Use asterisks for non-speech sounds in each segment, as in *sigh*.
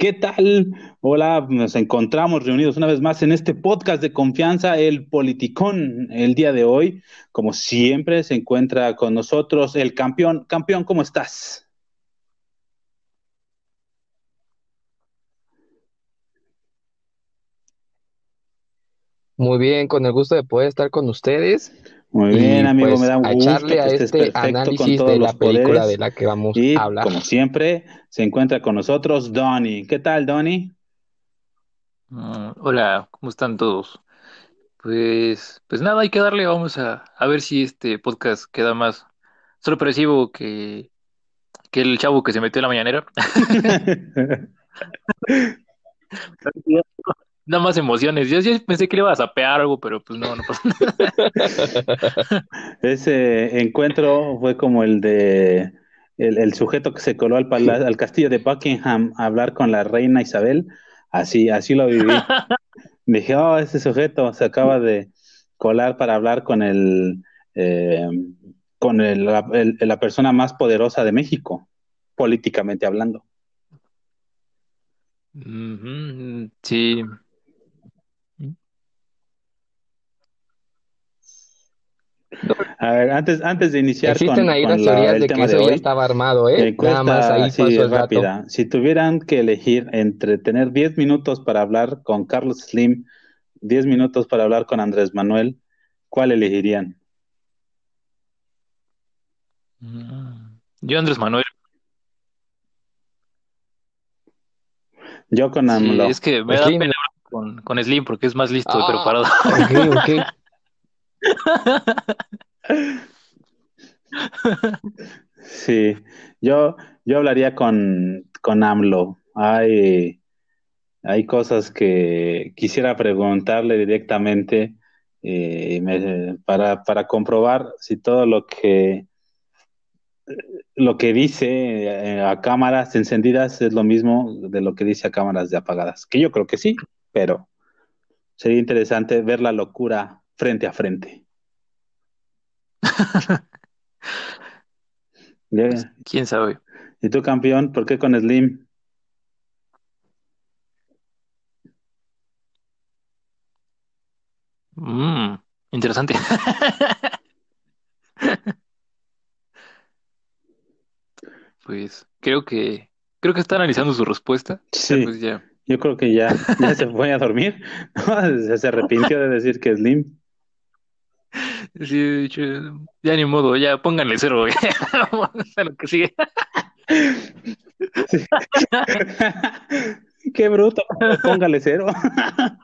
¿Qué tal? Hola, nos encontramos reunidos una vez más en este podcast de confianza, el Politicón. El día de hoy, como siempre, se encuentra con nosotros el campeón. Campeón, ¿cómo estás? Muy bien, con el gusto de poder estar con ustedes. Muy bien, amigo, pues, me da un a gusto echarle que a estés este perfecto con análisis todos de la película poderes. de la que vamos Y a hablar. como siempre, se encuentra con nosotros Donny. ¿Qué tal, Donny? Mm, Hola, ¿cómo están todos? Pues, pues nada, hay que darle, vamos a, a ver si este podcast queda más sorpresivo que, que el chavo que se metió en la mañanera. *laughs* *laughs* *laughs* Da más emociones. Yo, yo pensé que le iba a zapear algo, pero pues no, nada. *laughs* Ese encuentro fue como el de el, el sujeto que se coló al, pala- al castillo de Buckingham a hablar con la reina Isabel. Así, así lo viví. *laughs* Dije, oh, ese sujeto se acaba de colar para hablar con el, eh, con el- la, el- la persona más poderosa de México, políticamente hablando. Sí. A ver, antes, antes de iniciar con, Existen ahí con las la- teorías el de que tema de eso ya hoy, estaba armado, ¿eh? encuesta Nada más ahí así pasó el rápida. Si tuvieran que elegir entre tener 10 minutos para hablar con Carlos Slim, 10 minutos para hablar con Andrés Manuel, ¿cuál elegirían? Yo, Andrés Manuel, Yo con sí, AMLO. es que me da Slim. pena hablar con, con Slim porque es más listo y Ah, preparado. ok, ok. *laughs* Sí, yo, yo hablaría con, con AMLO. Hay, hay cosas que quisiera preguntarle directamente eh, para, para comprobar si todo lo que, lo que dice eh, a cámaras encendidas es lo mismo de lo que dice a cámaras de apagadas. Que yo creo que sí, pero sería interesante ver la locura frente a frente. *laughs* Pues, Yeah. quién sabe. ¿Y tú, campeón? ¿Por qué con Slim? Mm, interesante. *laughs* Pues creo que creo que está analizando su respuesta. Sí. Pues ya. Yo creo que ya, ya se *laughs* fue a dormir. se arrepintió de decir que Slim. Sí, he dicho, ya ni modo, ya pónganle cero, güey. Vamos *laughs* a lo que sigue. *laughs* Qué bruto. Póngale cero. *laughs*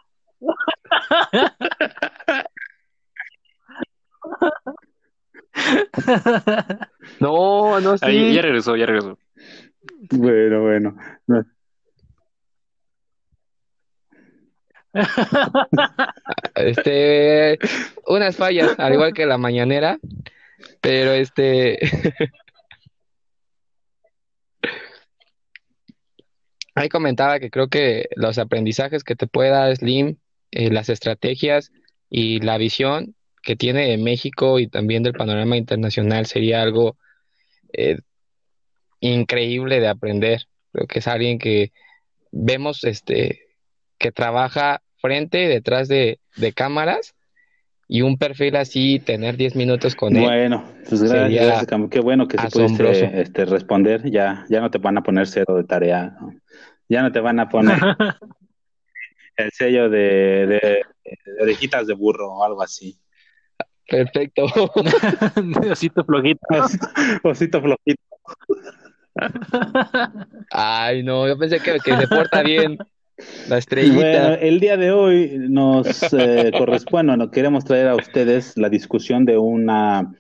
No, no, Ahí, sí. ya regresó, ya regresó. Bueno, bueno. No, *laughs* Este, unas fallas, al igual que la mañanera, pero este, *laughs* ahí comentaba que creo que los aprendizajes que te puede dar Slim, eh, las estrategias y la visión que tiene de México y también del panorama internacional sería algo eh, increíble de aprender. Creo que es alguien que vemos este que trabaja frente y detrás de, de cámaras y un perfil así, tener 10 minutos con él. Bueno, pues gracias. Qué bueno que se pudiste este, responder. Ya, ya no te van a poner cero de tarea. ¿no? Ya no te van a poner *laughs* el sello de, de, de orejitas de burro o algo así. Perfecto. *laughs* Osito flojito. Osito, *laughs* osito flojito. Ay, no, yo pensé que, que se porta bien la Bueno, estrellita. el día de hoy nos eh, corresponde, bueno, queremos traer a ustedes la discusión de una,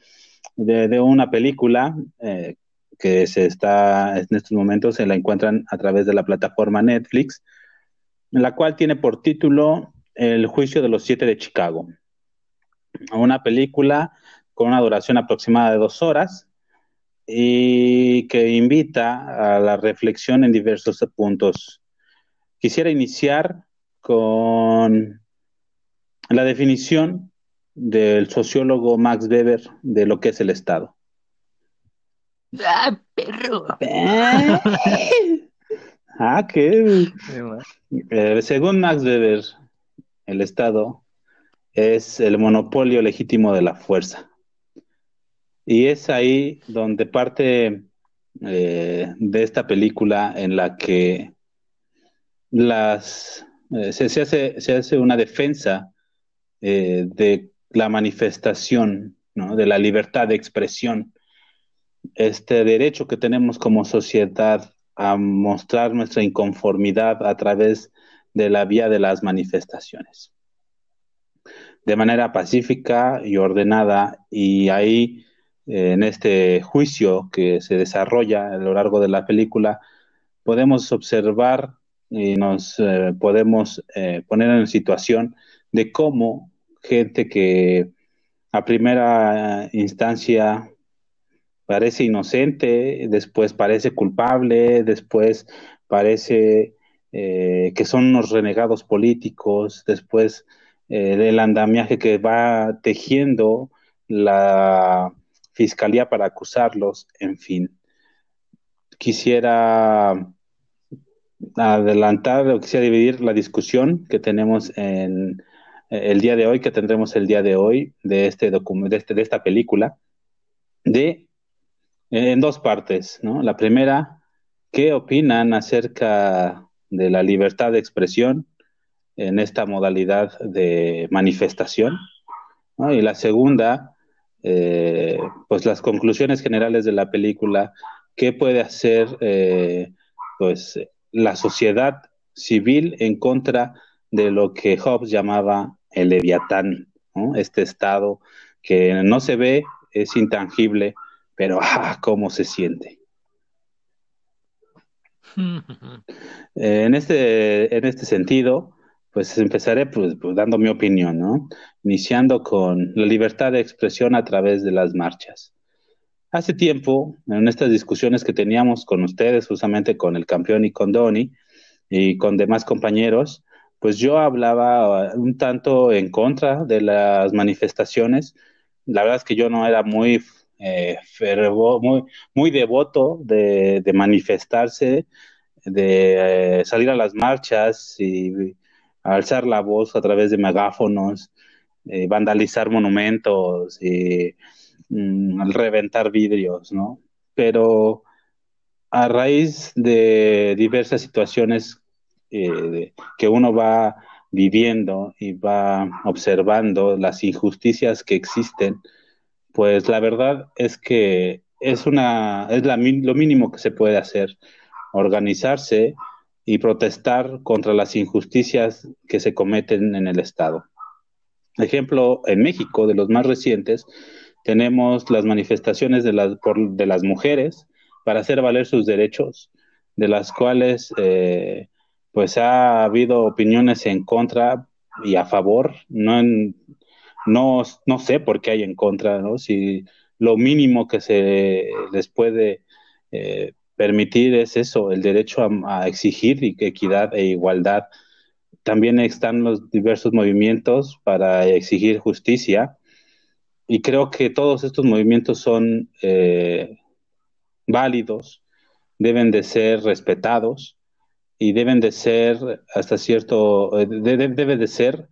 de, de una película eh, que se está, en estos momentos se la encuentran a través de la plataforma Netflix, la cual tiene por título El juicio de los siete de Chicago. Una película con una duración aproximada de dos horas y que invita a la reflexión en diversos puntos. Quisiera iniciar con la definición del sociólogo Max Weber de lo que es el Estado. ¡Ah, perro! *laughs* Ah, que eh, según Max Weber, el Estado es el monopolio legítimo de la fuerza. Y es ahí donde parte eh, de esta película en la que las, eh, se, hace, se, hace, una defensa de la manifestación, de la libertad de expresión, este derecho que tenemos como sociedad a mostrar nuestra inconformidad a través de la vía de las manifestaciones. De manera pacífica y ordenada, y ahí en este juicio que se desarrolla a lo largo de la película, podemos observar y nos eh, podemos eh, poner en situación de cómo gente que a primera instancia parece inocente, después parece culpable, después parece eh, que son unos renegados políticos, después del andamiaje que va tejiendo la fiscalía para acusarlos, en fin. Quisiera adelantar o quisiera dividir la discusión que tenemos en eh, el día de hoy, que tendremos el día de hoy de este de, este, de esta película, de en dos partes, ¿no? La primera, ¿qué opinan acerca de la libertad de expresión en esta modalidad de manifestación? Y la segunda, eh, pues las conclusiones generales de la película, ¿qué puede hacer eh, pues la sociedad civil en contra de lo que Hobbes llamaba el leviatán, este estado que no se ve, es intangible, pero *laughs* ¡ah! ¿Cómo se siente? en, este, en este sentido, pues empezaré pues, pues, dando mi opinión, ¿no? Iniciando con la libertad de expresión a través de las marchas. Hace tiempo, en estas discusiones que teníamos con ustedes, justamente con el campeón y con Donny y con demás compañeros, pues yo hablaba un tanto en contra de las manifestaciones. La verdad es que yo no era muy eh, muy, muy devoto de, manifestarse, de eh, salir a las marchas y alzar la voz a través de megáfonos, eh, vandalizar monumentos y mm, reventar vidrios, ¿no? Pero a raíz de diversas situaciones que uno va viviendo y va observando las injusticias que existen, pues la verdad es que es una es lo mínimo que se puede hacer, organizarse y protestar contra las injusticias que se cometen en el Estado. Ejemplo, en México, de los más recientes, tenemos las manifestaciones de las, de las mujeres para hacer valer sus derechos, de las cuales eh, pues ha habido opiniones en contra y a favor, no en, no, no sé por qué hay en contra, ¿no? Si lo mínimo que se les puede eh, permitir es eso, el derecho a, exigir equidad e igualdad. También están los diversos movimientos para exigir justicia y creo que todos estos movimientos son eh, válidos, deben de ser respetados y deben de ser hasta cierto, eh, debe de ser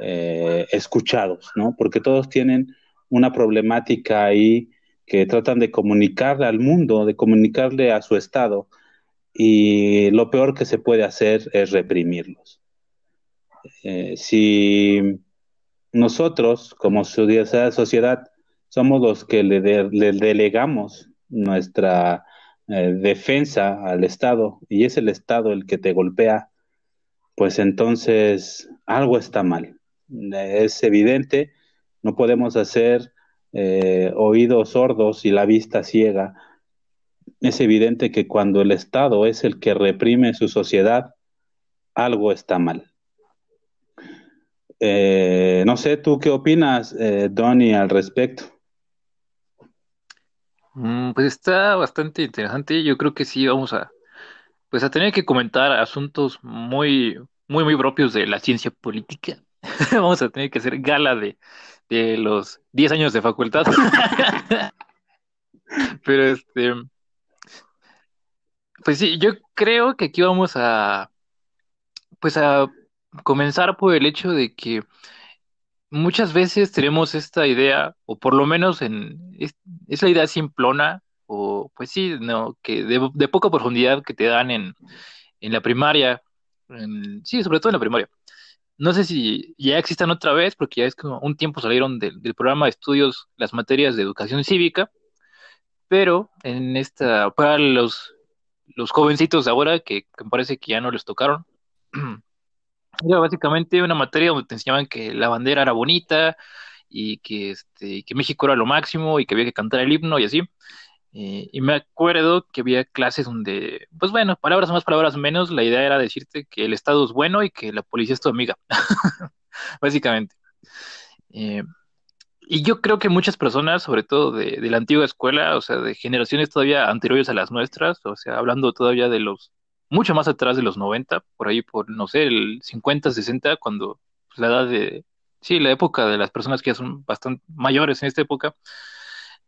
eh, escuchados, ¿no? Porque todos tienen una problemática ahí que tratan de comunicarle al mundo, de comunicarle a su estado, y lo peor que se puede hacer es reprimirlos. Eh, si nosotros, como sociedad, somos los que le, delegamos nuestra eh, defensa al Estado y es el Estado el que te golpea, pues entonces algo está mal es evidente, no podemos hacer eh, oídos sordos y la vista ciega. Es evidente que cuando el Estado es el que reprime su sociedad, algo está mal. Eh, no sé, ¿tú qué opinas, eh, al respecto? Mm, pues está bastante interesante. Yo creo que sí vamos a, pues a tener que comentar asuntos muy, muy, muy propios de la ciencia política. *laughs* Vamos a tener que hacer gala de, de los 10 años de facultad. *laughs* Pero este. Pues sí, yo creo que aquí vamos a, pues a comenzar por el hecho de que muchas veces tenemos esta idea, o por lo menos en, es, la idea simplona, o pues sí, no, que de, poca profundidad que te dan en, en la primaria, sí, sobre todo en la primaria. No sé si ya existan otra vez, porque ya es como un tiempo salieron del programa de estudios las materias de educación cívica, pero en esta, para los, los jovencitos ahora, que, que me parece que ya no les tocaron, *clears throat* era básicamente una materia donde te enseñaban que la bandera era bonita y que, este, que México era lo máximo y que había que cantar el himno y así. Eh, y me acuerdo que había clases donde, pues bueno, palabras más, palabras menos, la idea era decirte que el Estado es bueno y que la policía es tu amiga, *laughs* básicamente. Eh, y yo creo que muchas personas, sobre todo de, de, la antigua escuela, o sea, de generaciones todavía anteriores a las nuestras, o sea, hablando todavía de los mucho más atrás de los 90, por ahí por, no sé, el 50, 60, cuando pues, la edad de, sí, la época de las personas que ya son bastante mayores en esta época,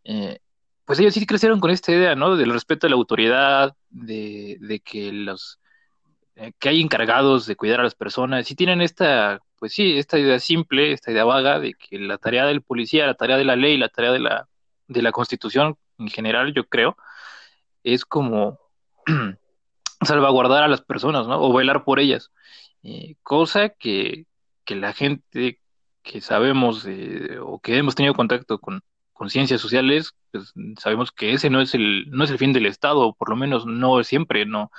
eh, pues ellos sí crecieron con esta idea, ¿no? Del respeto a la autoridad, de, de que los, eh, que hay encargados de cuidar a las personas, y tienen esta, pues sí, esta idea simple, esta idea vaga de que la tarea del policía, la tarea de la ley, la tarea de la, de la constitución en general, yo creo, es como *clears throat* salvaguardar a las personas, ¿no? O velar por ellas. Eh, cosa que, que, la gente que sabemos o que hemos tenido contacto con, con ciencias sociales, pues sabemos que ese no es el, no es el fin del Estado, o por lo menos no siempre, no,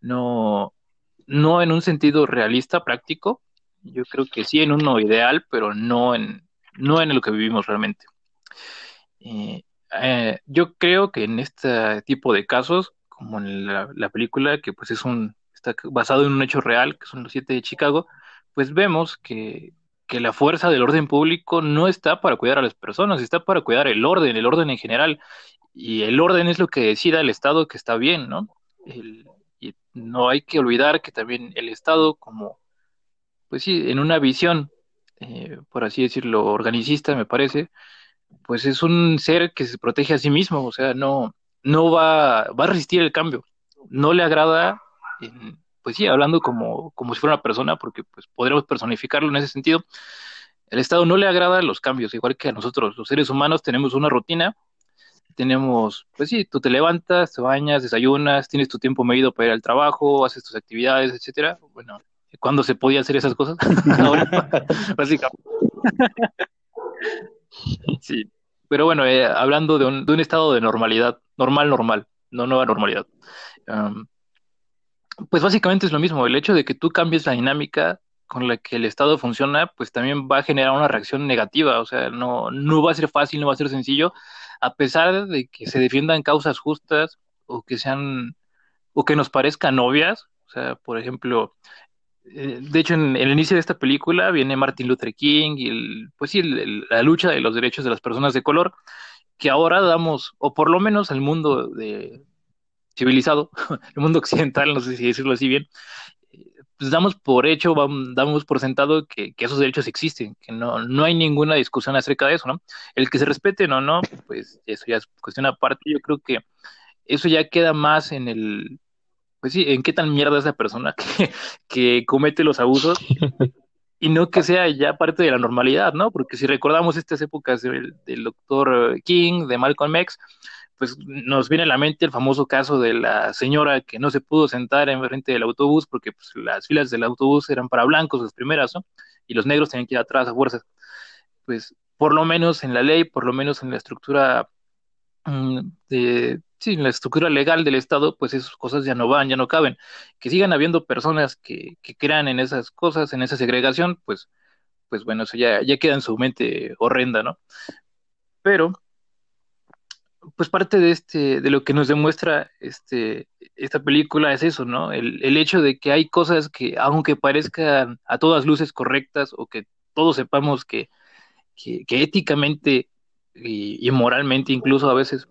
no, no en un sentido realista, práctico. Yo creo que sí en uno ideal, pero no en, no en lo que vivimos realmente. Eh, eh, yo creo que en este tipo de casos como en la, película, que pues es un, está basado en un hecho real, que son los siete de Chicago, pues vemos que, que la fuerza del orden público no está para cuidar a las personas, está para cuidar el orden, el orden en general. Y el orden es lo que decida el Estado que está bien, ¿no? y no hay que olvidar que también el Estado, como, pues sí, en una visión, eh, por así decirlo, organicista, me parece, pues es un ser que se protege a sí mismo, o sea, no, no va, va a resistir el cambio. No le agrada, pues sí, hablando como, como si fuera una persona, porque pues podríamos personificarlo en ese sentido. El Estado no le agrada los cambios, igual que a nosotros, los seres humanos, tenemos una rutina, tenemos, pues sí, tú te levantas, te bañas, desayunas, tienes tu tiempo medido para ir al trabajo, haces tus actividades, etcétera. Bueno, ¿cuándo se podía hacer esas cosas? *laughs* Ahora, *laughs* básicamente. *laughs* sí, pero bueno, eh, hablando de un, de un, estado de normalidad, normal, normal, no nueva normalidad. pues básicamente es lo mismo, el hecho de que tú cambies la dinámica con la que el Estado funciona, pues también va a generar una reacción negativa, o sea, no, no va a ser fácil, no va a ser sencillo, a pesar de que se defiendan causas justas o que sean, o que nos parezcan obvias, o sea, por ejemplo, de hecho, en, el inicio de esta película viene Martin Luther King y el, pues sí, la lucha de los derechos de las personas de color, que ahora damos, o por lo menos el mundo de, civilizado, *laughs* el mundo occidental, no sé si decirlo así bien, pues damos por hecho, damos por sentado que, esos derechos existen, que no, no hay ninguna discusión acerca de eso, ¿no? El que se respeten o no, pues eso ya es cuestión aparte, yo creo que eso ya queda más en el, pues sí, en qué tan mierda es la persona que, *laughs* que comete los abusos *laughs* y no que sea ya parte de la normalidad, ¿no? Porque si recordamos estas épocas del, doctor King, de Malcolm X, pues nos viene a la mente el famoso caso de la señora que no se pudo sentar en frente del autobús porque pues, las filas del autobús eran para blancos las primeras, ¿no? Y los negros tenían que ir atrás a fuerzas. Pues por lo menos en la ley, por lo menos en la estructura mm, de, sí, en la estructura legal del Estado, pues esas cosas ya no van, ya no caben. Que sigan habiendo personas que, que crean en esas cosas, en esa segregación, pues, pues bueno, eso ya, ya queda en su mente horrenda, ¿no? Pero, pues parte de este, de lo que nos demuestra este, esta película es eso, ¿no? El, el hecho de que hay cosas que, aunque parezcan a todas luces correctas, o que todos sepamos que, que, éticamente y moralmente incluso a veces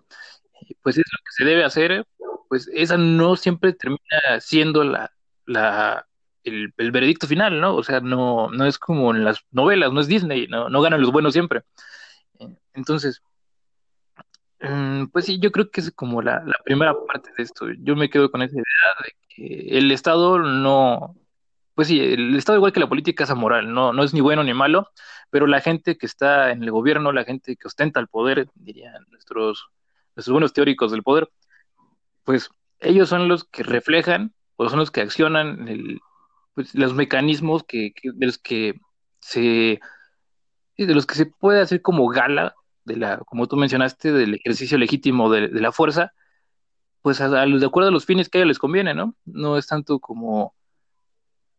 pues es lo que se debe hacer, pues esa no siempre termina siendo la, la, el, veredicto final, ¿no? O sea, no, no es como en las novelas, no es Disney, no, no ganan los buenos siempre. Entonces, Mm, Pues sí, yo creo que es como la, la primera parte de esto. Yo me quedo con esa idea de que el Estado no, pues sí, el Estado igual que la política es amoral, no, no es ni bueno ni malo, pero la gente que está en el gobierno, la gente que ostenta el poder, dirían nuestros, nuestros buenos teóricos del poder, pues ellos son los que reflejan o son los que accionan pues, los mecanismos que, que- de los que se, de los que se puede hacer como gala de la, como tú mencionaste, del ejercicio legítimo de, la fuerza, pues los- de acuerdo a los fines que a ellos les conviene, ¿no? No es tanto como,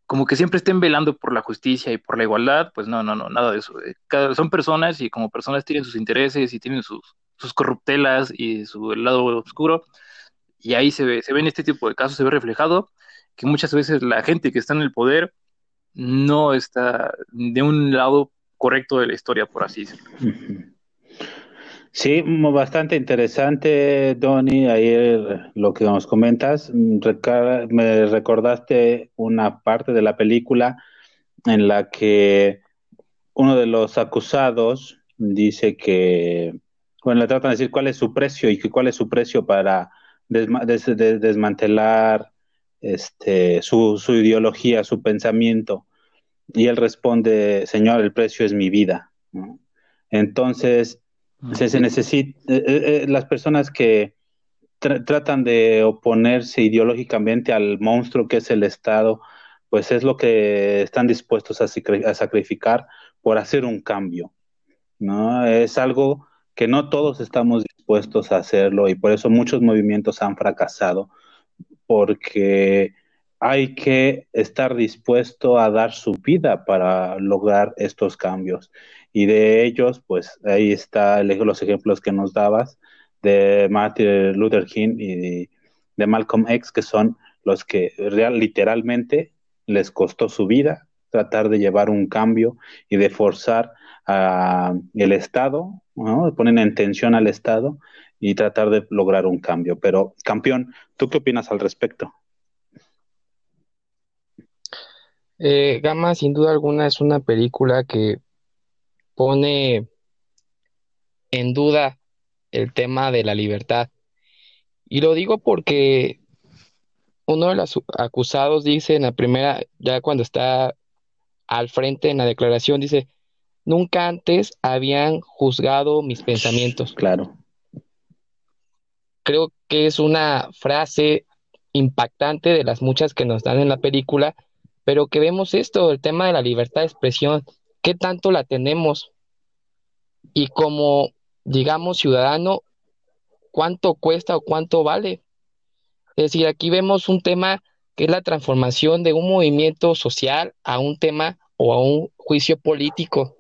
como que siempre estén velando por la justicia y por la igualdad, pues no, no, no, nada de eso. Eh, son personas y como personas tienen sus intereses y tienen sus, sus corruptelas y su lado oscuro, y ahí se ve, se ve en este tipo de casos, se ve reflejado que muchas veces la gente que está en el poder no está de un lado correcto de la historia, por así decirlo. Sí, bastante interesante, Donny, ayer lo que nos comentas. Mm, Me recordaste una parte de la película en la que uno de los acusados dice que, bueno, le tratan de decir cuál es su precio y que cuál es su precio para desma- des- de- desmantelar este, su, su ideología, su pensamiento. Y él responde, Señor, el precio es mi vida, ¿no? Entonces, se, se necesita, eh, eh, eh, las personas que tra- tratan de oponerse ideológicamente al monstruo que es el Estado, pues es lo que están dispuestos a, a sacrificar por hacer un cambio, ¿no? Es algo que no todos estamos dispuestos a hacerlo y por eso muchos movimientos han fracasado, porque hay que estar dispuesto a dar su vida para lograr estos cambios. Y de ellos, pues ahí está el- los ejemplos que nos dabas de Martin Luther King y de, Malcolm X, que son los que literalmente les costó su vida tratar de llevar un cambio y de forzar a el Estado. Ponen en tensión al Estado y tratar de lograr un cambio. Pero, campeón, ¿tú qué opinas al respecto? Eh, Gama, sin duda alguna, es una película que pone en duda el tema de la libertad. Y lo digo porque uno de los acusados dice en la primera, ya cuando está al frente en la declaración, dice, nunca antes habían juzgado mis pensamientos. Claro. Creo que es una frase impactante de las muchas que nos dan en la película, pero que vemos esto, el tema de la libertad de expresión, qué tanto la tenemos y como, digamos, ciudadano, cuánto cuesta o cuánto vale. Es decir, aquí vemos un tema que es la transformación de un movimiento social a un tema o a un juicio político,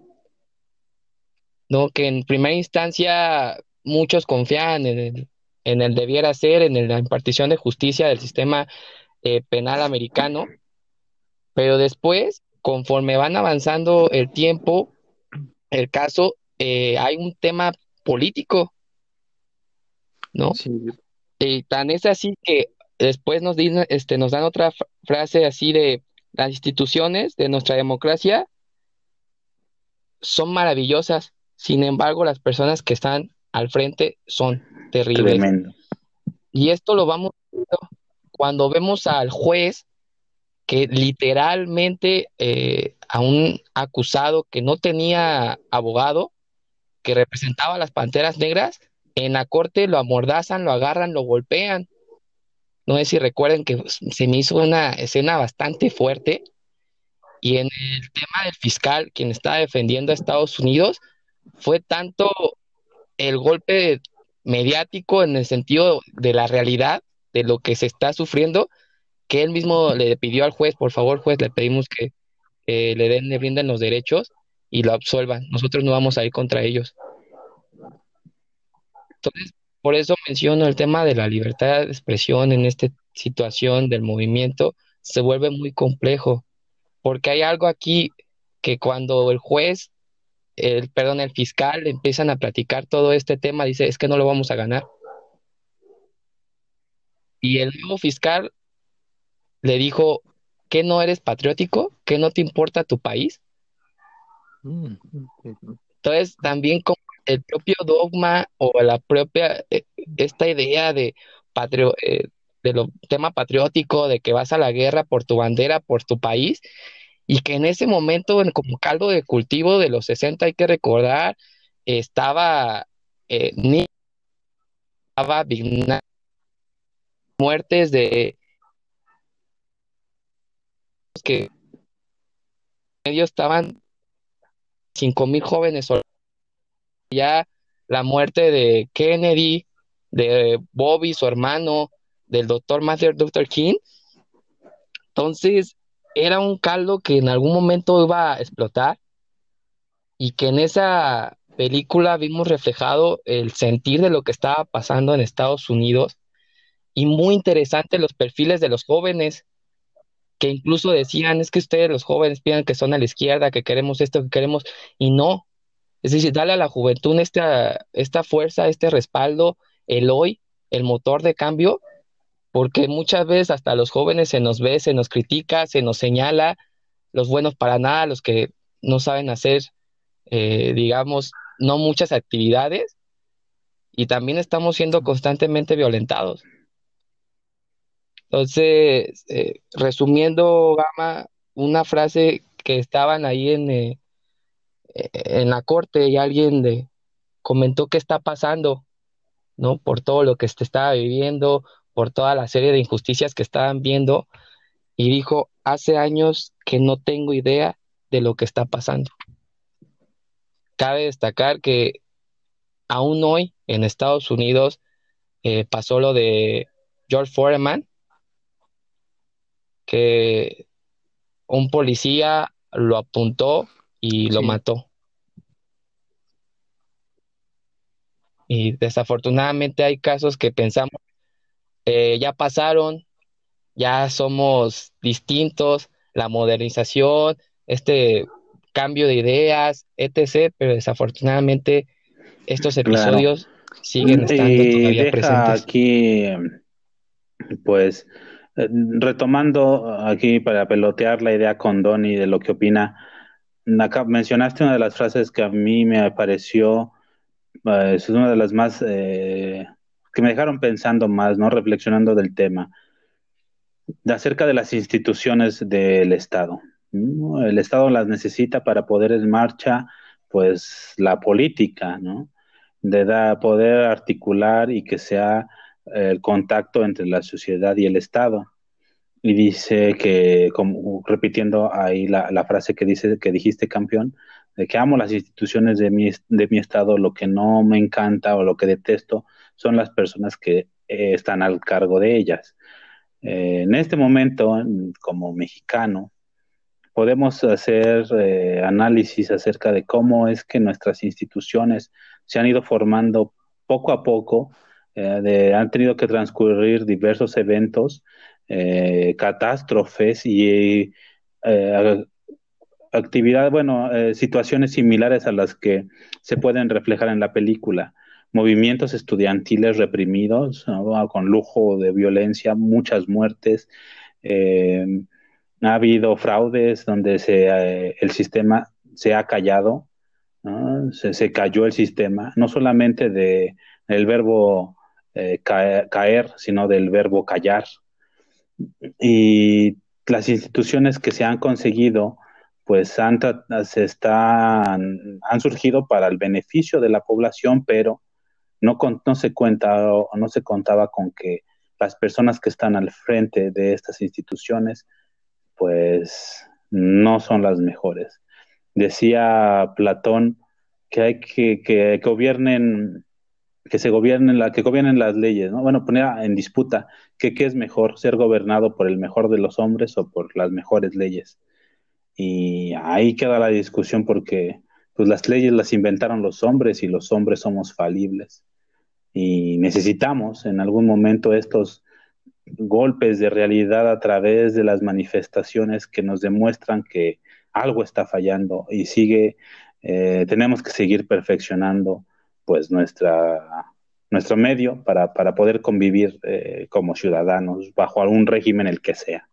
¿no? Que en primera instancia muchos confían en el, en el debiera ser, en la impartición de justicia del sistema eh, penal americano, pero después, conforme van avanzando el tiempo, el caso, eh, hay un tema político, ¿no? Sí, Y tan es así que después nos, din- este, nos dan otra frase así de las instituciones de nuestra democracia son maravillosas, sin embargo, las personas que están al frente son terribles. Tremendo. Y esto lo vamos viendo cuando vemos al juez que literalmente eh, a un acusado que no tenía abogado, que representaba a las Panteras Negras, en la corte lo amordazan, lo agarran, lo golpean. No sé si recuerden que se me hizo una escena bastante fuerte. Y en el tema del fiscal, quien estaba defendiendo a Estados Unidos, fue tanto el golpe mediático en el sentido de la realidad de lo que se está sufriendo, que él mismo le pidió al juez, por favor, juez, le pedimos que le den, le brinden los derechos y lo absuelvan. Nosotros no vamos a ir contra ellos. Entonces, por eso menciono el tema de la libertad de expresión en esta situación del movimiento, se vuelve muy complejo, porque hay algo aquí que cuando el juez, el, perdón, el fiscal empiezan a platicar todo este tema, dice, es que no lo vamos a ganar. Y el nuevo fiscal le dijo, ¿que no eres patriótico? ¿Que no te importa tu país? Mm, Entonces, también como el propio dogma o la propia, eh, esta idea de patrio, eh, de lo tema patriótico, de que vas a la guerra por tu bandera, por tu país, y que en ese momento, como caldo de cultivo de los 60, hay que recordar, estaba eh, ni estaba muertes de que ellos estaban cinco mil jóvenes ya la muerte de Kennedy, de Bobby, su hermano, del doctor Martin Luther King. Entonces, era un caldo que en algún momento iba a explotar y que en esa película vimos reflejado el sentir de lo que estaba pasando en Estados Unidos y muy interesante los perfiles de los jóvenes que incluso decían, es que ustedes los jóvenes piensan que son a la izquierda, que queremos esto, que queremos, y no. Es decir, darle a la juventud esta, esta fuerza, este respaldo, el hoy, el motor de cambio, porque muchas veces hasta los jóvenes se nos ve, se nos critica, se nos señala, los buenos para nada, los que no saben hacer, eh, digamos, no muchas actividades, y también estamos siendo constantemente violentados. Entonces, eh, resumiendo, Gama, una frase que estaban ahí en, eh, en la corte y alguien de, comentó qué está pasando, ¿no? Por todo lo que se estaba viviendo, por toda la serie de injusticias que estaban viendo, y dijo, hace años que no tengo idea de lo que está pasando. Cabe destacar que aún hoy en Estados Unidos eh, pasó lo de George Foreman, que un policía lo apuntó y lo mató. Y desafortunadamente hay casos que pensamos, eh, ya pasaron, ya somos distintos, la modernización, este cambio de ideas, etc., pero desafortunadamente estos episodios siguen estando todavía presentes. Aquí, pues, eh, retomando aquí para pelotear la idea con Donny de lo que opina, mencionaste una de las frases que a mí me pareció, eh, es una de las más eh, que me dejaron pensando más, ¿no? Reflexionando del tema, de acerca de las instituciones del Estado. El Estado las necesita para poder en marcha, pues, la política, ¿no? De poder articular y que sea el contacto entre la sociedad y el Estado. Y dice que, como, repitiendo ahí la, frase que, dice, que dijiste, campeón, de que amo las instituciones de mi, de mi Estado, lo que no me encanta o lo que detesto son las personas que eh, están al cargo de ellas. Eh, en este momento, como mexicano, podemos hacer eh, análisis acerca de cómo es que nuestras instituciones se han ido formando poco a poco eh, han tenido que transcurrir diversos eventos, eh, catástrofes y eh, actividades, bueno, situaciones similares a las que se pueden reflejar en la película. Movimientos estudiantiles reprimidos, con lujo de violencia, muchas muertes. ha habido fraudes donde se, el sistema se ha callado, se, se, cayó el sistema, no solamente de el verbo eh, caer, sino del verbo callar. Y las instituciones que se han conseguido, pues han, se están, han surgido para el beneficio de la población, pero no, se cuenta no se contaba con que las personas que están al frente de estas instituciones, pues no son las mejores. Decía Platón que hay que, que gobiernen que se gobiernen, la, que gobiernen las leyes, ¿no? Bueno, poner en disputa que qué es mejor, ser gobernado por el mejor de los hombres o por las mejores leyes. Y ahí queda la discusión porque pues las leyes las inventaron los hombres y los hombres somos falibles. Y necesitamos en algún momento estos golpes de realidad a través de las manifestaciones que nos demuestran que algo está fallando y sigue, eh, tenemos que seguir perfeccionando pues nuestra, nuestro medio para, poder convivir eh, como ciudadanos bajo algún régimen el que sea.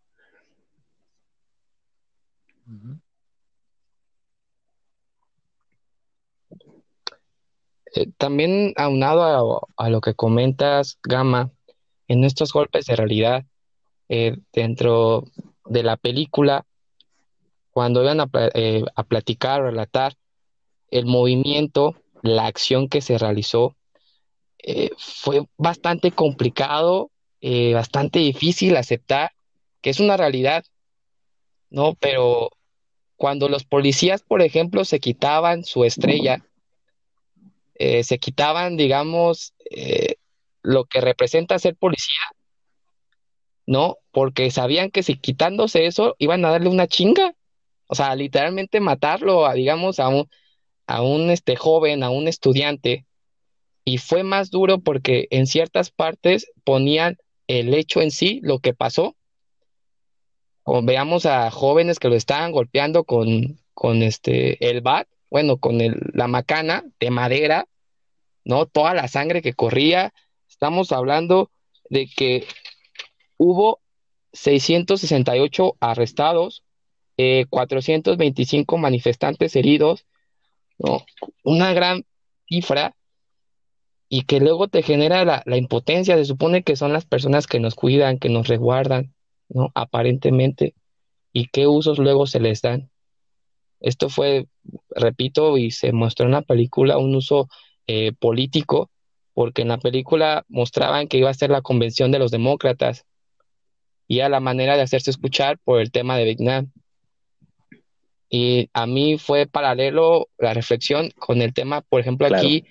Eh, también aunado a, lo que comentas, Gama, en estos golpes de realidad, eh, dentro de la película, cuando iban a, eh, a platicar, relatar el movimiento, la acción que se realizó, fue bastante complicado, bastante difícil aceptar que es una realidad, ¿no? Pero cuando los policías, por ejemplo, se quitaban su estrella, eh, se quitaban, digamos, eh, lo que representa ser policía, ¿no? Porque sabían que si quitándose eso iban a darle una chinga, o sea, literalmente matarlo, a, digamos, a un, a un este, joven, a un estudiante, y fue más duro porque en ciertas partes ponían el hecho en sí, lo que pasó, veamos a jóvenes que lo estaban golpeando con, con este, el bat, bueno, con el, la macana de madera, ¿no? Toda la sangre que corría. Estamos hablando de que hubo 668 arrestados, 425 eh, manifestantes heridos, ¿no? Una gran cifra y que luego te genera la, la, impotencia. Se supone que son las personas que nos cuidan, que nos resguardan, ¿no? Aparentemente. ¿Y qué usos luego se les dan? Esto fue, repito, y se mostró en la película un uso eh, político, porque en la película mostraban que iba a ser la convención de los demócratas y a la manera de hacerse escuchar por el tema de Vietnam. Y a mí fue paralelo la reflexión con el tema, por ejemplo, aquí,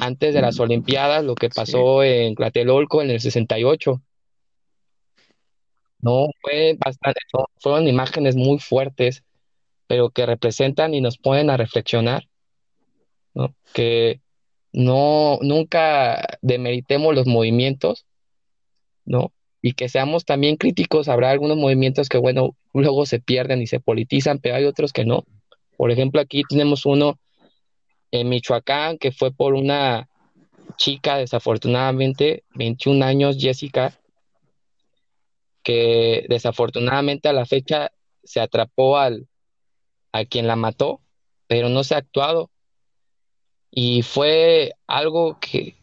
antes de las Olimpiadas, lo que pasó en Tlatelolco en el 68. No, fue bastante, fueron imágenes muy fuertes, pero que representan y nos ponen a reflexionar, ¿no? Que no, nunca demeritemos los movimientos, ¿no? Y que seamos también críticos. Habrá algunos movimientos que, bueno, luego se pierden y se politizan, pero hay otros que no. Por ejemplo, aquí tenemos uno en Michoacán que fue por una chica, desafortunadamente, 21 años, Jessica, que desafortunadamente a la fecha se atrapó al, a quien la mató, pero no se ha actuado y fue algo que,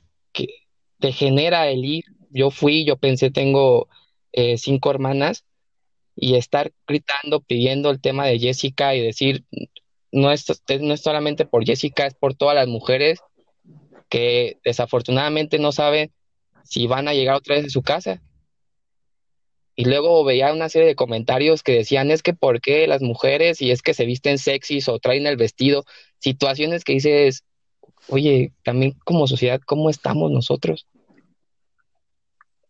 te genera el ir. Yo fui, yo pensé, tengo eh, cinco hermanas y estar gritando, pidiendo el tema de Jessica y decir, no es, no es solamente por Jessica, es por todas las mujeres que desafortunadamente no saben si van a llegar otra vez a su casa. Y luego veía una serie de comentarios que decían, es que por qué las mujeres, y es que se visten sexys o traen el vestido, situaciones que dices, oye, también como sociedad, ¿cómo estamos nosotros?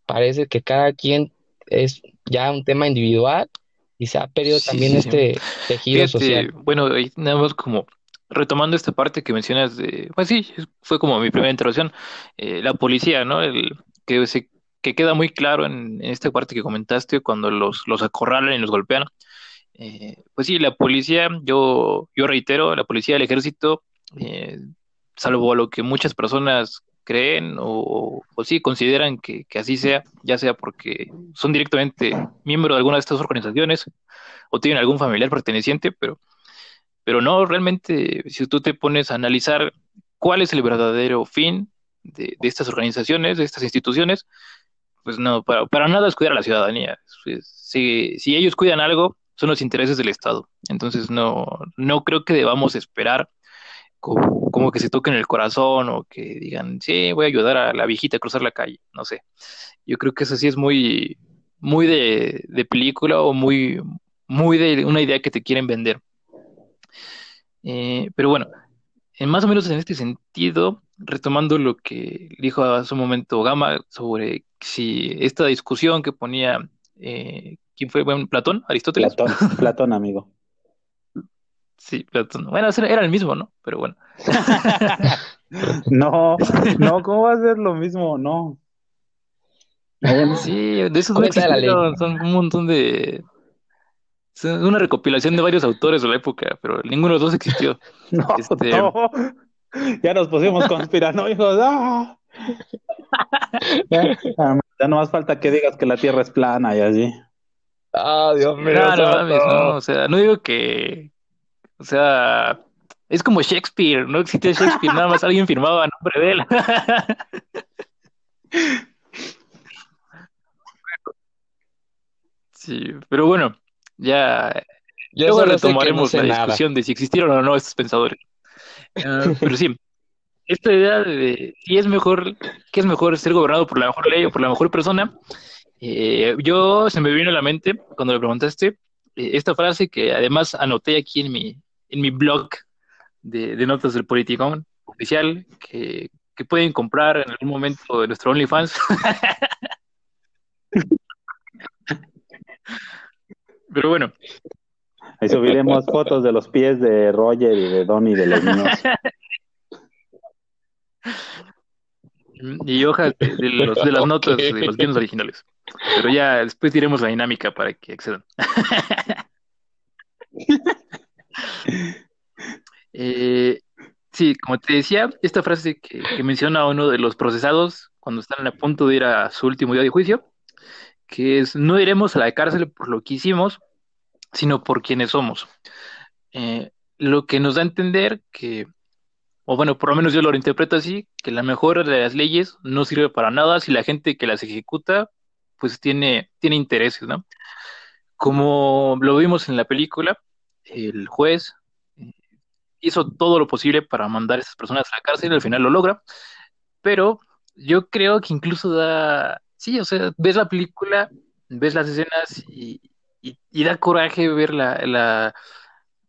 Parece que cada quien es ya un tema individual y se ha perdido también este tejido social. Bueno, nada más como retomando esta parte que mencionas de, pues sí, fue como mi primera intervención, eh, la policía, ¿no? El, que, se, que queda muy claro en, esta parte que comentaste cuando los, los acorralan y los golpean. Eh, pues sí, la policía, yo, yo reitero, la policía, el ejército, eh, salvo a lo que muchas personas creen o, o sí consideran que, así sea, ya sea porque son directamente miembros de alguna de estas organizaciones o tienen algún familiar perteneciente, pero, pero no, realmente, si tú te pones a analizar cuál es el verdadero fin de, estas organizaciones, de estas instituciones, pues no, para, para nada es cuidar a la ciudadanía. Si, si ellos cuidan algo, son los intereses del Estado. Entonces no, no creo que debamos esperar como, que se toquen el corazón o que digan, sí, voy a ayudar a la viejita a cruzar la calle, no sé. Yo creo que eso sí es muy, muy de, película o muy, muy de una idea que te quieren vender. Eh, pero bueno, en más o menos en este sentido, retomando lo que dijo hace un momento Gama sobre si esta discusión que ponía, eh, ¿quién fue? Platón, Aristóteles. Platón, Platón, amigo. Sí, Platón. Bueno, era el mismo, ¿no? Pero bueno. *laughs* no, no, ¿cómo va a ser lo mismo? No. Sí, de esos no son un montón de... Son una recopilación de varios autores de la época, pero ninguno de los dos existió. *laughs* no, este... no. Ya nos pusimos conspiranoicos. ¡Ah! *laughs* ya no más falta que digas que la Tierra es plana y así. Ah, Dios mío. No, no, no, o sea, no digo que, o sea, Es como Shakespeare, no existía Shakespeare, nada más *laughs* alguien firmaba a nombre de él. sí, pero bueno, ya luego retomaremos la discusión de si existieron o no estos pensadores. Ah, *laughs* pero sí, esta idea de si es mejor, qué es mejor ser gobernado por la mejor ley o por la mejor persona, eh, yo se me vino a la mente cuando le preguntaste eh, esta frase que además anoté aquí en mi, en mi blog de, notas del Politicón oficial que, que, pueden comprar en algún momento de nuestro OnlyFans. *laughs* Pero bueno. Ahí subiremos fotos de los pies de Roger y de Donny de los niños. Y hojas de, de las *laughs* notas de los bienes originales. Pero ya después diremos la dinámica para que accedan. *laughs* Eh, sí, como te decía, esta frase que, menciona uno de los procesados cuando están a punto de ir a su último día de juicio, que es no iremos a la cárcel por lo que hicimos, sino por quienes somos. Eh, lo que nos da a entender que, o bueno, por lo menos yo lo interpreto así, que la mejor de las leyes no sirve para nada si la gente que las ejecuta pues tiene, tiene intereses, ¿no? Como lo vimos en la película, el juez eh, hizo todo lo posible para mandar a esas personas a la cárcel y al final lo logra, pero yo creo que incluso da, sí, o sea, ves la película, ves las escenas y, da coraje ver la,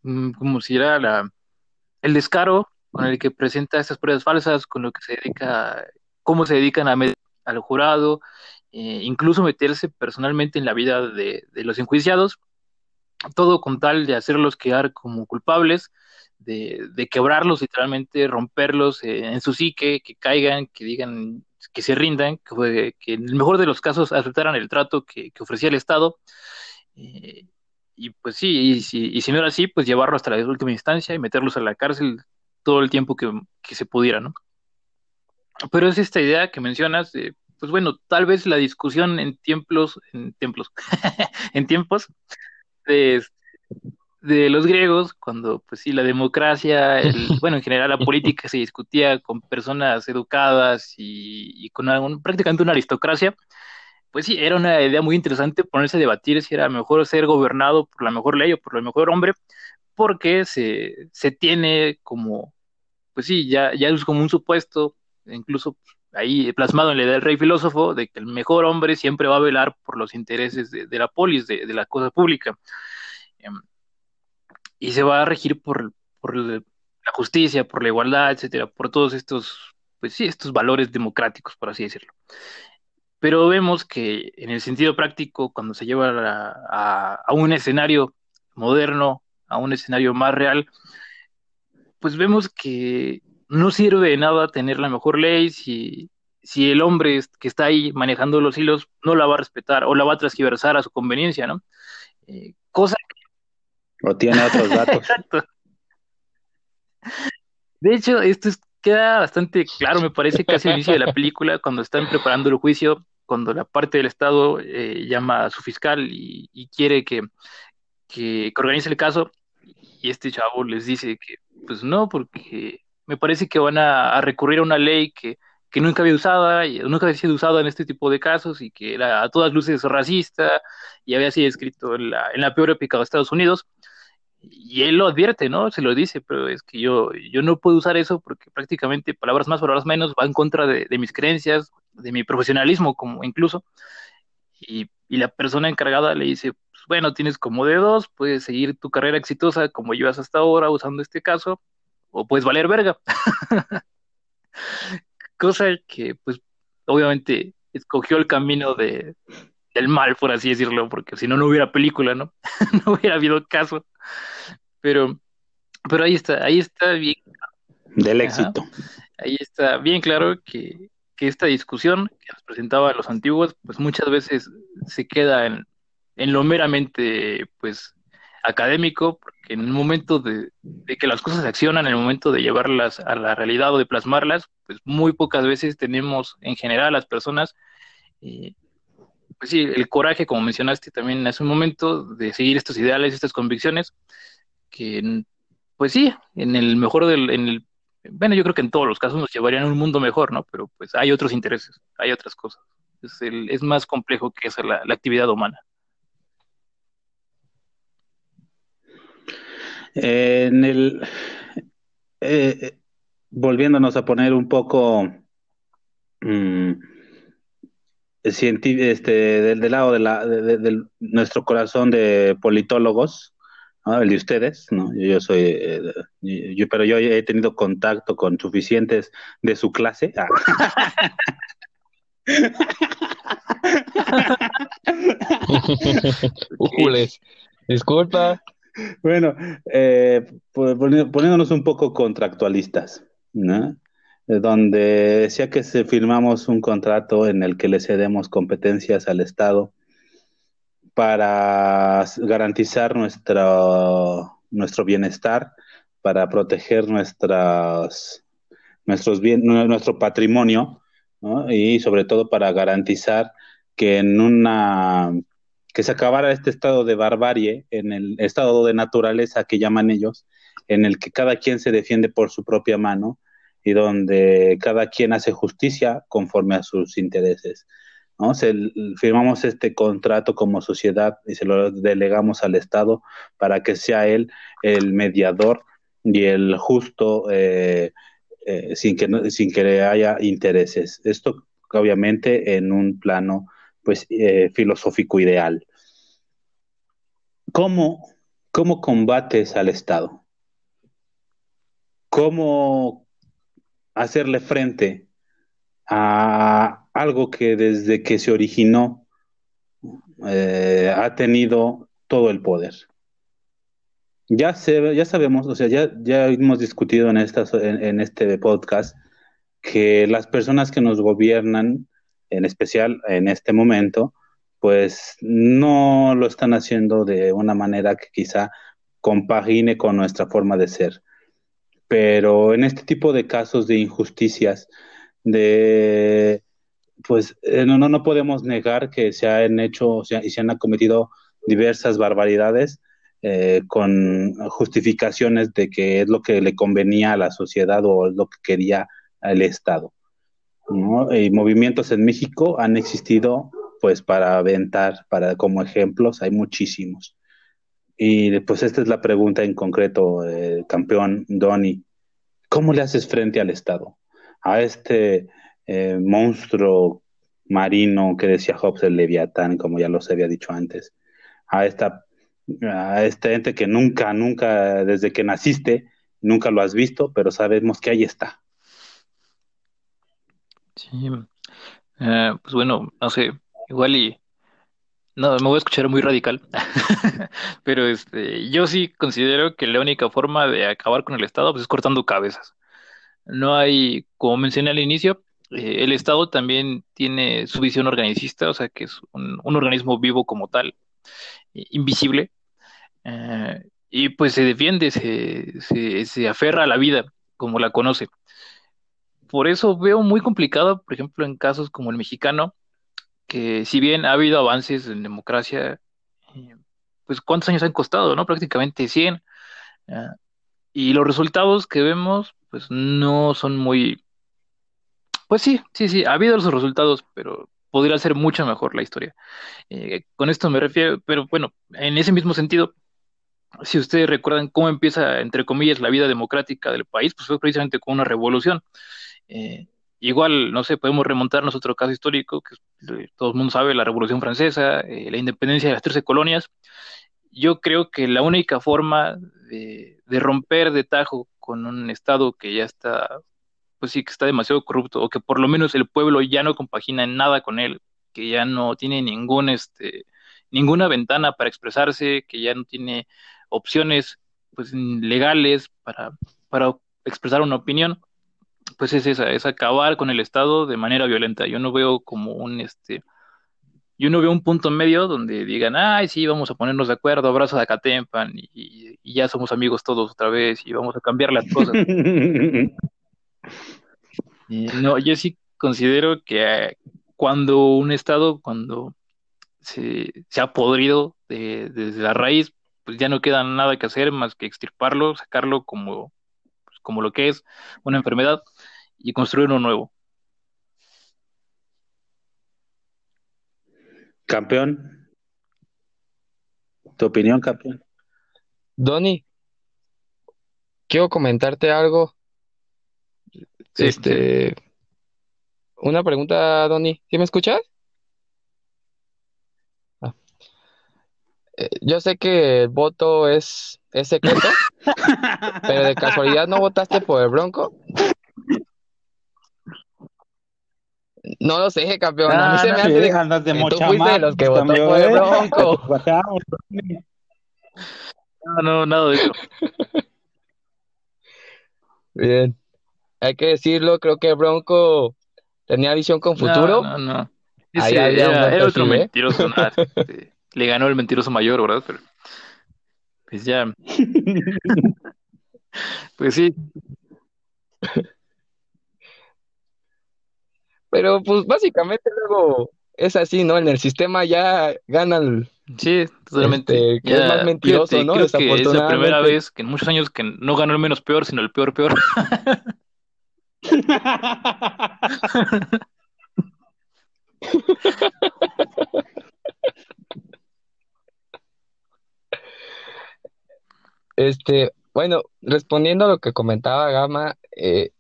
mm, como si era la, el descaro con el que presenta estas pruebas falsas, con lo que se dedica, cómo se dedican a al jurado, eh, incluso meterse personalmente en la vida de, los enjuiciados, todo con tal de hacerlos quedar como culpables, de, quebrarlos literalmente, romperlos eh, en su psique, que caigan, que digan, que se rindan, que, que en el mejor de los casos aceptaran el trato que, ofrecía el Estado. Eh, y pues sí, y si, no era así, pues llevarlo hasta la última instancia y meterlos a la cárcel todo el tiempo que, se pudiera, ¿no? Pero es esta idea que mencionas, pues bueno, tal vez la discusión en tiempos, en templos, *laughs* en tiempos de, los griegos, cuando pues sí, la democracia, el, *laughs* bueno, en general la política se discutía con personas educadas y, con prácticamente una aristocracia, pues sí, era una idea muy interesante ponerse a debatir si era mejor ser gobernado por la mejor ley o por el mejor hombre, porque se, se tiene como, pues sí, ya, ya es como un supuesto, incluso ahí plasmado en la idea del rey filósofo de que el mejor hombre siempre va a velar por los intereses de, la polis, de, la cosa pública. Y se va a regir por, la justicia, por la igualdad, etcétera, por todos estos, pues sí, estos valores democráticos, por así decirlo. Pero vemos que en el sentido práctico, cuando se lleva a, a un escenario moderno, a un escenario más real, pues vemos que no sirve de nada tener la mejor ley si, si el hombre que está ahí manejando los hilos no la va a respetar o la va a transgiversar a su conveniencia, ¿no? Eh, cosa que... O tiene otros *laughs* datos. Exacto. De hecho, esto queda bastante claro, me parece, casi al inicio de la película, cuando están preparando el juicio, cuando la parte del Estado eh, llama a su fiscal y, quiere que, que, que organice el caso, y este chavo les dice que, pues no, porque me parece que van a, recurrir a una ley que, nunca había usada, y nunca había sido usada en este tipo de casos y que era a todas luces racista y había sido escrito en la, en la peor época de Estados Unidos. Y él lo advierte, ¿no? Se lo dice, pero es que yo, yo no puedo usar eso porque prácticamente palabras más, palabras menos va en contra de, mis creencias, de mi profesionalismo, como incluso. Y, y la persona encargada le dice, pues, bueno, tienes como dedos, puedes seguir tu carrera exitosa como llevas hasta ahora usando este caso, o puedes valer verga. *laughs* Cosa que, pues, obviamente escogió el camino de, del mal, por así decirlo, porque si no, no hubiera película, ¿no? *laughs* no hubiera habido caso. Pero, pero ahí está, ahí está bien. Del éxito. Ahí está bien claro que, que esta discusión que nos presentaba los antiguos, pues muchas veces se queda en, en lo meramente, pues, académico, porque en el momento de, que las cosas se accionan, en el momento de llevarlas a la realidad o de plasmarlas, pues muy pocas veces tenemos en general las personas, eh, pues sí, el coraje, como mencionaste también hace un momento, de seguir estos ideales, estas convicciones, que pues sí, en el mejor del, en el, bueno, yo creo que en todos los casos nos llevarían a un mundo mejor, ¿no? Pero pues hay otros intereses, hay otras cosas. Es, más complejo que esa la, actividad humana. en el eh, volviéndonos a poner un poco mm, este, del, del, lado de, la, de, de, nuestro corazón de politólogos, ¿no? el de ustedes, ¿no? Yo, yo soy, eh, yo, pero yo he tenido contacto con suficientes de su clase. Ah. Disculpa. Bueno, eh, poniéndonos un poco contractualistas, ¿no? Donde decía que si firmamos un contrato en el que le cedemos competencias al Estado para garantizar nuestro, nuestro bienestar, para proteger nuestras, nuestros bien, nuestro patrimonio y sobre todo para garantizar que en una que se acabara este estado de barbarie, en el estado de naturaleza que llaman ellos, en el que cada quien se defiende por su propia mano y donde cada quien hace justicia conforme a sus intereses. ¿no? Firmamos este contrato como sociedad y se lo delegamos al Estado para que sea él el mediador y el justo eh, eh, sin, que, sin que haya intereses. Esto obviamente en un plano pues eh, filosófico ideal. ¿Cómo, ¿Cómo combates al Estado? ¿Cómo hacerle frente a algo que desde que se originó eh, ha tenido todo el poder? Ya, se, ya sabemos, o sea, ya, ya hemos discutido en, esta, en, en este podcast que las personas que nos gobiernan en especial en este momento, pues no lo están haciendo de una manera que quizá compagine con nuestra forma de ser. Pero en este tipo de casos de injusticias, de pues eh, no, no podemos negar que se han hecho o sea, y se han cometido diversas barbaridades eh, con justificaciones de que es lo que le convenía a la sociedad o lo que quería el Estado. ¿no? Y movimientos en México han existido pues para aventar, para como ejemplos, hay muchísimos. Y pues esta es la pregunta en concreto, eh, campeón Donny, ¿cómo le haces frente al Estado? A este eh, monstruo marino que decía Hobbes el Leviatán, como ya los había dicho antes, a esta a este ente que nunca, nunca, desde que naciste, nunca lo has visto, pero sabemos que ahí está. Sí, eh, pues bueno, no sé, igual y no, me voy a escuchar muy radical, *laughs* pero este, yo sí considero que la única forma de acabar con el Estado pues, es cortando cabezas. No hay, como mencioné al inicio, eh, el Estado también tiene su visión organicista, o sea que es un, organismo vivo como tal, invisible, eh, y pues se defiende, se, se, se aferra a la vida como la conoce por eso veo muy complicado, por ejemplo, en casos como el mexicano, que si bien ha habido avances en democracia, eh, pues cuántos años han costado, ¿no? Prácticamente 100. Uh, y los resultados que vemos, pues no son muy... Pues sí, sí, sí, ha habido los resultados, pero podría ser mucho mejor la historia. Eh, con esto me refiero, pero bueno, en ese mismo sentido, si ustedes recuerdan cómo empieza, entre comillas, la vida democrática del país, pues fue precisamente con una revolución. Eh, igual, no sé, podemos remontarnos a otro caso histórico, que todo el mundo sabe, la Revolución Francesa, eh, la independencia de las 13 colonias. Yo creo que la única forma de, de, romper de tajo con un Estado que ya está, pues sí, que está demasiado corrupto, o que por lo menos el pueblo ya no compagina en nada con él, que ya no tiene ningún, este, ninguna ventana para expresarse, que ya no tiene opciones pues, legales para, para expresar una opinión, pues es esa, es acabar con el Estado de manera violenta. Yo no veo como un, este, yo no veo un punto medio donde digan, ay, sí, vamos a ponernos de acuerdo, abrazo de Acatempan y, y ya somos amigos todos otra vez y vamos a cambiar las cosas. *laughs* no, yo sí considero que cuando un Estado, cuando se, se ha podrido de, desde la raíz, pues ya no queda nada que hacer más que extirparlo, sacarlo como, pues, como lo que es una enfermedad y construir uno nuevo. Campeón. ¿Tu opinión, campeón? Donny, quiero comentarte algo. Sí, Este, una pregunta, Donny. ¿Sí me escuchas? Ah. Eh, yo sé que el voto es, es secreto, *laughs* pero de casualidad no votaste por el Bronco. No lo sé, campeón. A mí se me hace Sí, andas de tú mocha fuiste de los que votó por el. *laughs* Bronco. No, no, nada de eso. Bien. Hay que decirlo, creo que Bronco tenía visión con futuro. No, no, no. Ahí era, otro ¿eh? mentiroso. nada, *laughs* este, le ganó el mentiroso mayor, ¿verdad? Pero, pues ya, *laughs* pues sí, Pero pues básicamente luego es así, ¿no? En el sistema ya ganan, sí, totalmente. este, que es más mentiroso, fíjate, ¿no? creo que es la primera vez que en muchos años que no ganó el menos peor, sino el peor peor. Este, bueno, respondiendo a lo que comentaba Gama, eh,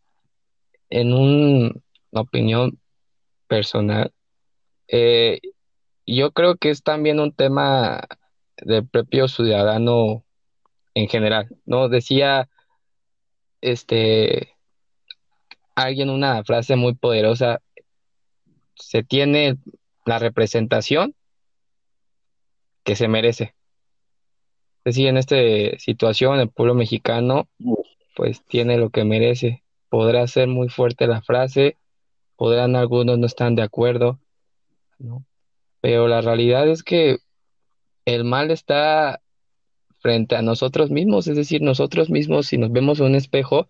en un- una opinión personal, eh, yo creo que es también un tema del propio ciudadano en general, ¿no? Decía este alguien una frase muy poderosa, se tiene la representación que se merece. Es decir, en esta situación el pueblo mexicano pues tiene lo que merece. Podrá ser muy fuerte la frase, podrán algunos no estar de acuerdo, ¿no? Pero la realidad es que el mal está frente a nosotros mismos, es decir, nosotros mismos si nos vemos en un espejo,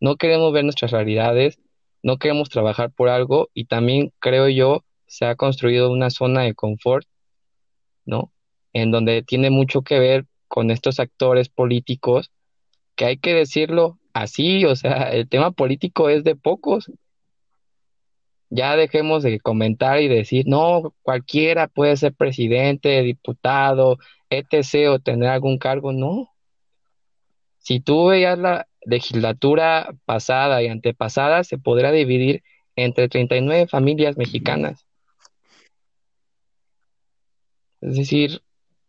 no queremos ver nuestras realidades, no queremos trabajar por algo y también creo yo se ha construido una zona de confort, ¿no? En donde tiene mucho que ver con estos actores políticos que hay que decirlo así, o sea, el tema político es de pocos. Ya dejemos de comentar y decir, no, cualquiera puede ser presidente, diputado, etc. o tener algún cargo, no. Si tú veías la legislatura pasada y antepasada, se podrá dividir entre 39 familias mexicanas. Es decir,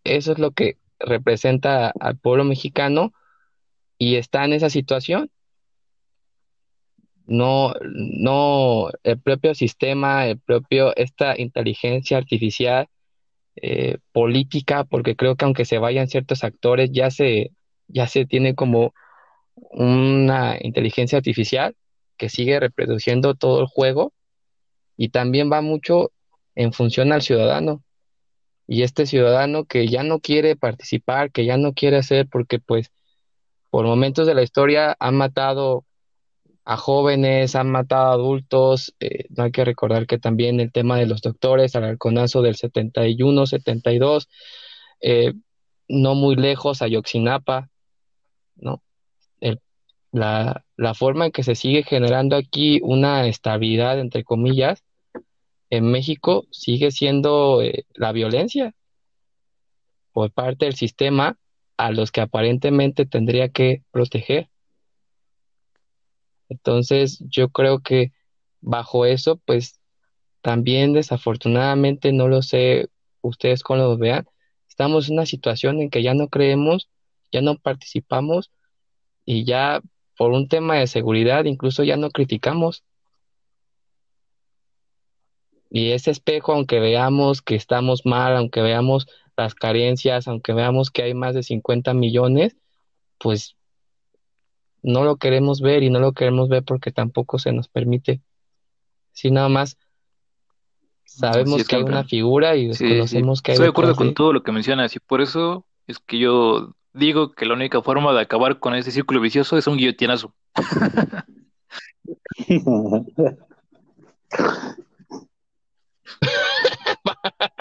eso es lo que representa al pueblo mexicano y está en esa situación. No, no, el propio sistema, el propio, esta inteligencia artificial, eh, política, porque creo que aunque se vayan ciertos actores, ya se, ya se tiene como una inteligencia artificial que sigue reproduciendo todo el juego y también va mucho en función al ciudadano. Y este ciudadano que ya no quiere participar, que ya no quiere hacer, porque pues por momentos de la historia han matado a jóvenes, han matado a adultos. eh, no hay que recordar que también el tema de los doctores, al halconazo del 71, 72, eh, no muy lejos, Ayotzinapa, ¿no? El- la, la forma en que se sigue generando aquí una estabilidad, entre comillas, en México sigue siendo eh, la violencia por parte del sistema a los que aparentemente tendría que proteger. Entonces, yo creo que bajo eso, pues también desafortunadamente, no lo sé ustedes cómo lo vean, estamos en una situación en que ya no creemos, ya no participamos y ya por un tema de seguridad incluso ya no criticamos. Y ese espejo, aunque veamos que estamos mal, aunque veamos las carencias, aunque veamos que hay más de 50 millones, pues no lo queremos ver y no lo queremos ver porque tampoco se nos permite. Si nada más sabemos es, que hay una figura y Sí, sí. desconocemos que hay Estoy de acuerdo con de- todo lo que mencionas y por eso es que yo digo que la única forma de acabar con ese círculo vicioso es un guillotinazo. *laughs* *laughs* *laughs*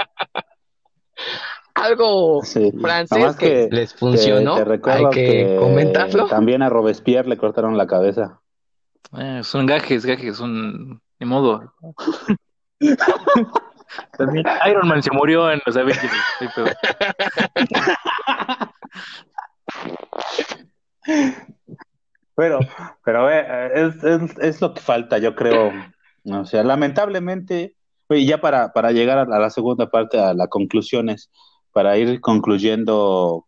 algo francés que, les funcionó. Hay que, comentarlo. También a Robespierre le cortaron la cabeza. Eh, son gajes, gajes, son. de modo. *laughs* También Iron Man se murió en los Avengers. pero, pero eh, es, es, es, lo que falta, yo creo. O sea, lamentablemente, y ya para, para llegar a la segunda parte, a las conclusiones, para ir concluyendo,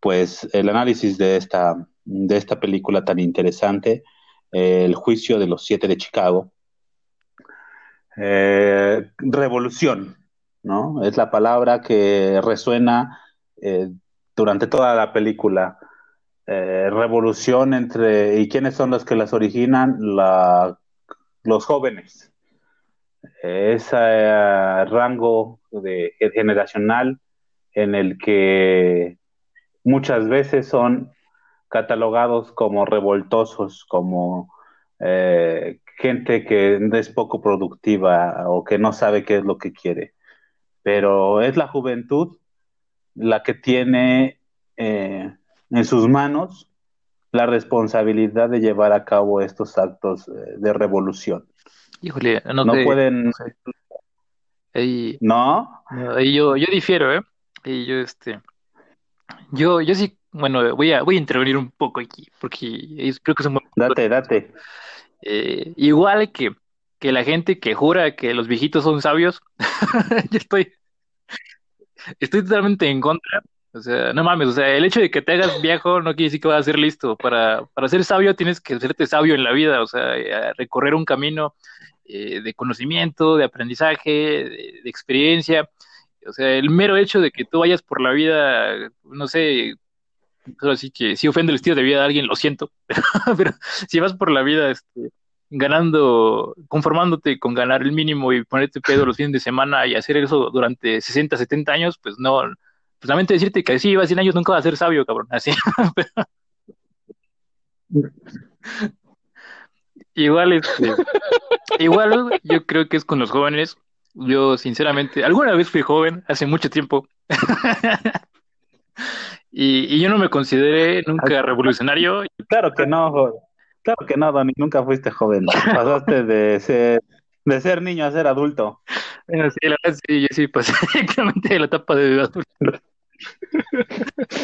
pues, el análisis de esta, de esta película tan interesante, El juicio de los siete de Chicago. Eh, revolución, ¿no? Es la palabra que resuena eh, durante toda la película. Eh, revolución entre, ¿y quiénes son los que las originan? Los jóvenes. Ese rango generacional en el que muchas veces son catalogados como revoltosos, como eh, gente que es poco productiva o que no sabe qué es lo que quiere. Pero es la juventud la que tiene eh, en sus manos la responsabilidad de llevar a cabo estos actos eh, de revolución. Híjole, no, pueden... No, yo, yo difiero, ¿eh? Y yo, este... Yo, yo sí, bueno, voy a, voy a intervenir un poco aquí, porque creo que es un Date, date. Eh, igual que, que la gente que jura que los viejitos son sabios, *laughs* yo estoy, estoy totalmente en contra. O sea, no mames, o sea, el hecho de que te hagas viejo no quiere decir que vas a ser listo. Para, para ser sabio tienes que hacerte sabio en la vida, o sea, eh, recorrer un camino eh, de conocimiento, de aprendizaje, de, experiencia. O sea, el mero hecho de que tú vayas por la vida, no sé, así que si ofende el estilo de vida de alguien, lo siento, *laughs* pero, si vas por la vida este, ganando, conformándote con ganar el mínimo y ponerte pedo los fines de semana y hacer eso durante 60, 70 años, pues no, pues solamente decirte que si llevas 100 años nunca vas a ser sabio, cabrón, así. *laughs* *laughs* igual, este, igual yo creo que es con los jóvenes. Yo, sinceramente, alguna vez fui joven, hace mucho tiempo. *laughs* Y, yo no me consideré nunca revolucionario. Claro que no, claro que no, Dani, nunca fuiste joven. Pasaste de ser, de ser niño a ser adulto. Bueno, sí, la verdad sí, yo sí pasé *laughs* exactamente la etapa de adulto.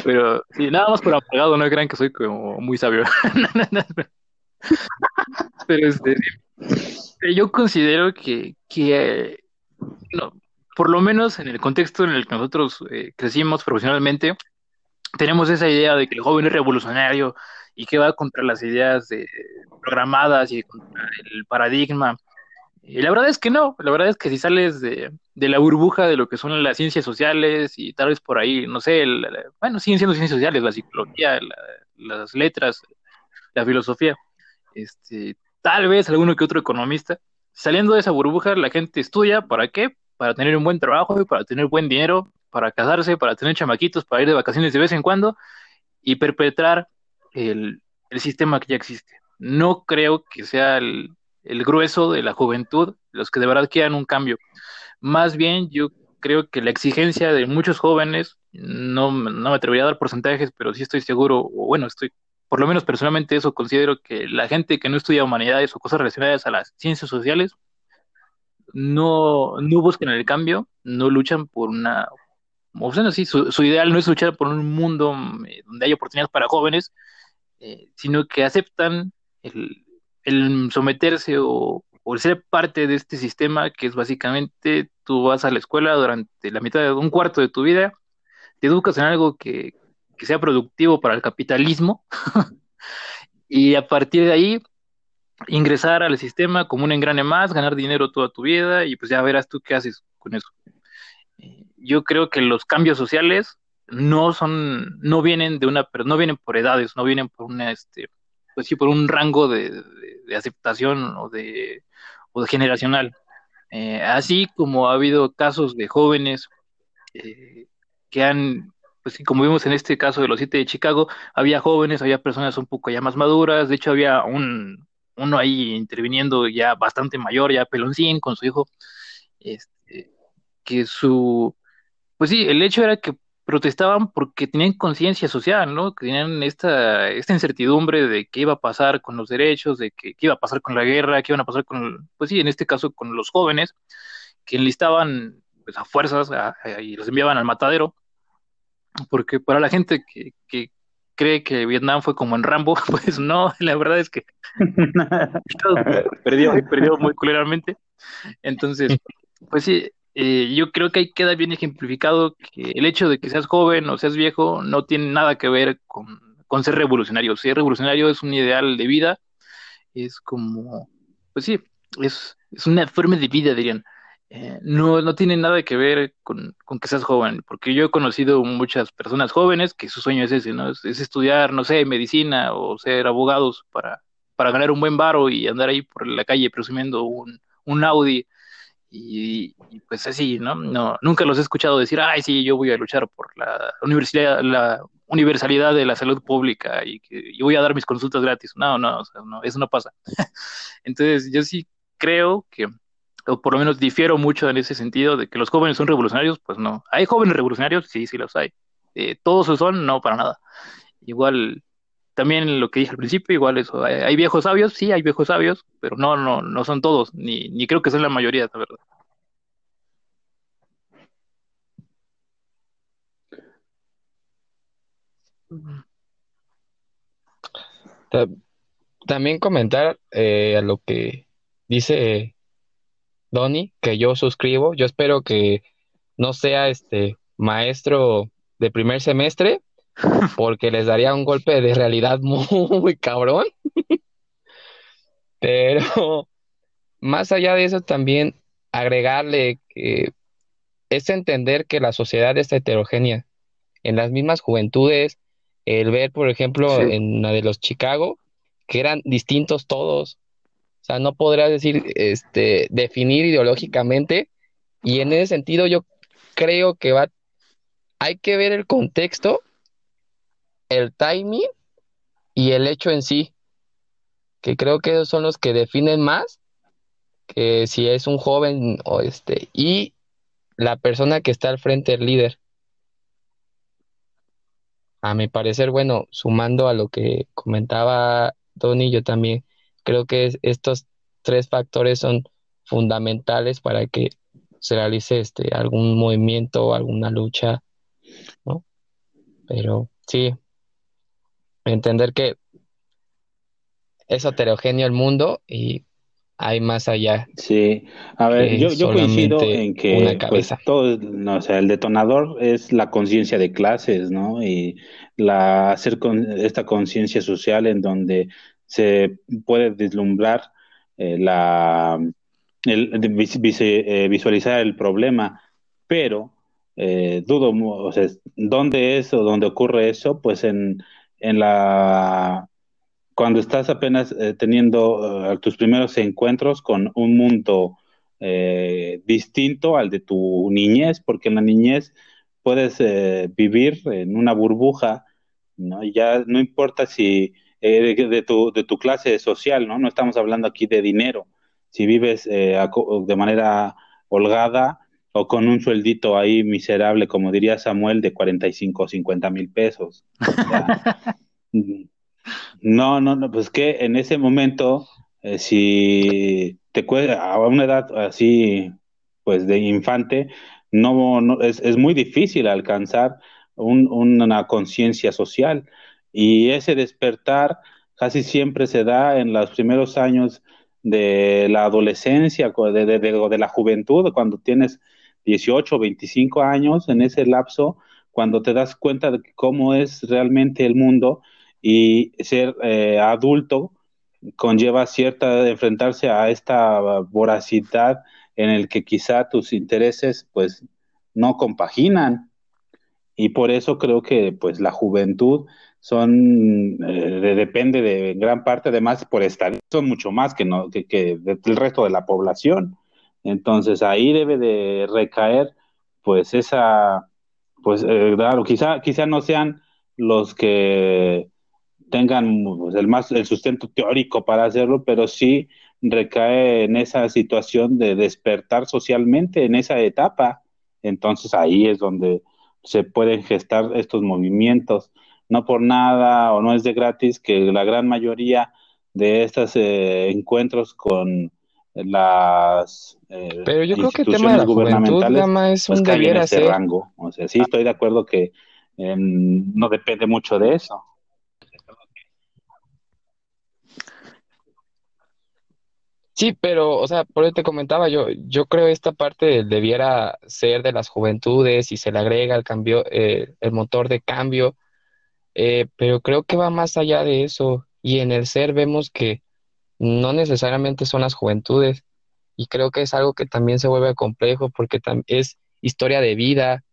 Pero sí, nada más por apagado, no crean que soy como muy sabio. *laughs* Pero este, yo considero que, que no, por lo menos en el contexto en el que nosotros eh, crecimos profesionalmente, tenemos esa idea de que el joven es revolucionario y que va contra las ideas de, programadas y contra el paradigma. Y la verdad es que no, la verdad es que si sales de, la burbuja de lo que son las ciencias sociales y tal vez por ahí, no sé, bueno, siguen siendo ciencias sociales, la psicología, las letras, la filosofía, este, tal vez alguno que otro economista, saliendo de esa burbuja la gente estudia, ¿para qué? Para tener un buen trabajo para tener buen dinero para casarse, para tener chamaquitos, para ir de vacaciones de vez en cuando y perpetrar el, sistema que ya existe. No creo que sea el, grueso de la juventud los que de verdad quieran un cambio. Más bien, yo creo que la exigencia de muchos jóvenes, no, no me atrevería a dar porcentajes, pero sí estoy seguro, o bueno, estoy, por lo menos personalmente eso, considero que la gente que no estudia humanidades o cosas relacionadas a las ciencias sociales, no, no buscan el cambio, no luchan por una, o sea, sí, su, ideal no es luchar por un mundo eh, donde hay oportunidades para jóvenes, eh, sino que aceptan el, someterse o, o, ser parte de este sistema que es básicamente tú vas a la escuela durante la mitad de un cuarto de tu vida, te educas en algo que, que sea productivo para el capitalismo *laughs* y a partir de ahí ingresar al sistema como un engrane más, ganar dinero toda tu vida y pues ya verás tú qué haces con eso yo creo que los cambios sociales no son, no vienen de una, pero no vienen por edades, no vienen por una, este, pues sí, por un rango de, aceptación o de, o generacional. Eh, así como ha habido casos de jóvenes eh, que han, pues sí, como vimos en este caso de los siete de Chicago, había jóvenes, había personas un poco ya más maduras, de hecho había un, uno ahí interviniendo ya bastante mayor, ya peloncín con su hijo, este, que su, pues sí, el hecho era que protestaban porque tenían conciencia social, ¿no? Que tenían esta, esta incertidumbre de qué iba a pasar con los derechos, de qué iba a pasar con la guerra, qué iban a pasar con, pues sí, en este caso con los jóvenes, que enlistaban pues, a fuerzas y los enviaban al matadero, porque para la gente que, que cree que Vietnam fue como en Rambo, *laughs* pues no, la verdad es que *laughs* perdió, perdió muy culeramente. Entonces, pues sí, eh, yo creo que ahí queda bien ejemplificado que el hecho de que seas joven o seas viejo no tiene nada que ver con, ser revolucionario. Ser revolucionario es un ideal de vida, es como, pues sí, es, es una forma de vida, dirían. Eh, no, no tiene nada que ver con, que seas joven, porque yo he conocido muchas personas jóvenes que su sueño es ese, ¿no? Es, estudiar, no sé, medicina o ser abogados para, para ganar un buen varo y andar ahí por la calle presumiendo un, un Audi y, pues así, ¿no? ¿no? Nunca los he escuchado decir, ay, sí, yo voy a luchar por la universidad, la universalidad de la salud pública y, que, voy a dar mis consultas gratis. No, no eso no pasa. *laughs* Entonces, yo sí creo que, o por lo menos difiero mucho en ese sentido de que los jóvenes son revolucionarios, pues no. ¿Hay jóvenes revolucionarios? Sí, sí los hay. Eh, ¿Todos son? No, para nada. Igual, también lo que dije al principio, igual eso, hay, viejos sabios, sí, hay viejos sabios, pero no, no, no son todos, ni, ni creo que sean la mayoría, la verdad. También comentar eh, a lo que dice Donny, que yo suscribo. Yo espero que no sea este maestro de primer semestre, *laughs* porque les daría un golpe de realidad *laughs* muy, cabrón. Pero más allá de eso, también agregarle que es entender que la sociedad está heterogénea. En las mismas juventudes, el ver, por ejemplo, en la de los Chicago, que eran distintos todos. O sea, no podrás decir, este, definir ideológicamente. Y en ese sentido, yo creo que va, hay que ver el contexto el timing y el hecho en sí, que creo que esos son los que definen más que si es un joven o este, y la persona que está al frente del líder. A mi parecer, bueno, sumando a lo que comentaba Tony, yo también creo que estos tres factores son fundamentales para que se realice este algún movimiento o alguna lucha, ¿no? Pero sí, entender que es heterogéneo el mundo y hay más allá. Sí, a ver, yo, yo coincido en que pues, todo, no, o sea, el detonador es la conciencia de clases, ¿no? Y la hacer con esta conciencia social en donde se puede vislumbrar eh, la el, eh, visualizar el problema, pero eh, dudo, o sea, ¿dónde es o dónde ocurre eso? Pues en en la cuando estás apenas eh, teniendo tus primeros encuentros con un mundo distinto al de tu niñez, porque en la niñez puedes vivir en una burbuja, ¿no? ya no importa si de, tu, de tu clase social, ¿no? No estamos hablando aquí de dinero. Si vives de manera holgada o con un sueldito ahí miserable, como diría Samuel, de 45 o 50 mil pesos. *laughs* no, no, no, pues que en ese momento, eh, si te cuesta a una edad así, pues de infante, no, no es, es, muy difícil alcanzar una conciencia social. Y ese despertar casi siempre se da en los primeros años de la adolescencia, de, de, de la juventud, cuando tienes 18 o 25 años, en ese lapso, cuando te das cuenta de cómo es realmente el mundo y ser eh, adulto conlleva cierta enfrentarse a esta voracidad en el que quizá tus intereses pues no compaginan. Y por eso creo que pues la juventud son eh, depende de gran parte además por estar son mucho más que no que, que el resto de la población entonces ahí debe de recaer pues esa, pues eh, claro, quizá, quizá no sean los que tengan pues, el más el sustento teórico para hacerlo, pero sí recae en esa situación de despertar socialmente en esa etapa. Entonces ahí es donde se pueden gestar estos movimientos. No por nada o no es de gratis que la gran mayoría de estos eh, encuentros con las eh, Pero yo creo que el tema de la juventud es un pues, debiera ser. rango. O sea, sí estoy de acuerdo que no depende mucho de eso. Sí, pero, o sea, por eso te comentaba, yo, yo creo esta parte debiera ser de las juventudes y se le agrega el cambio, eh, el motor de cambio, eh, pero creo que va más allá de eso. Y en el ser vemos que no necesariamente son las juventudes, y creo que es algo que también se vuelve complejo porque es historia de vida,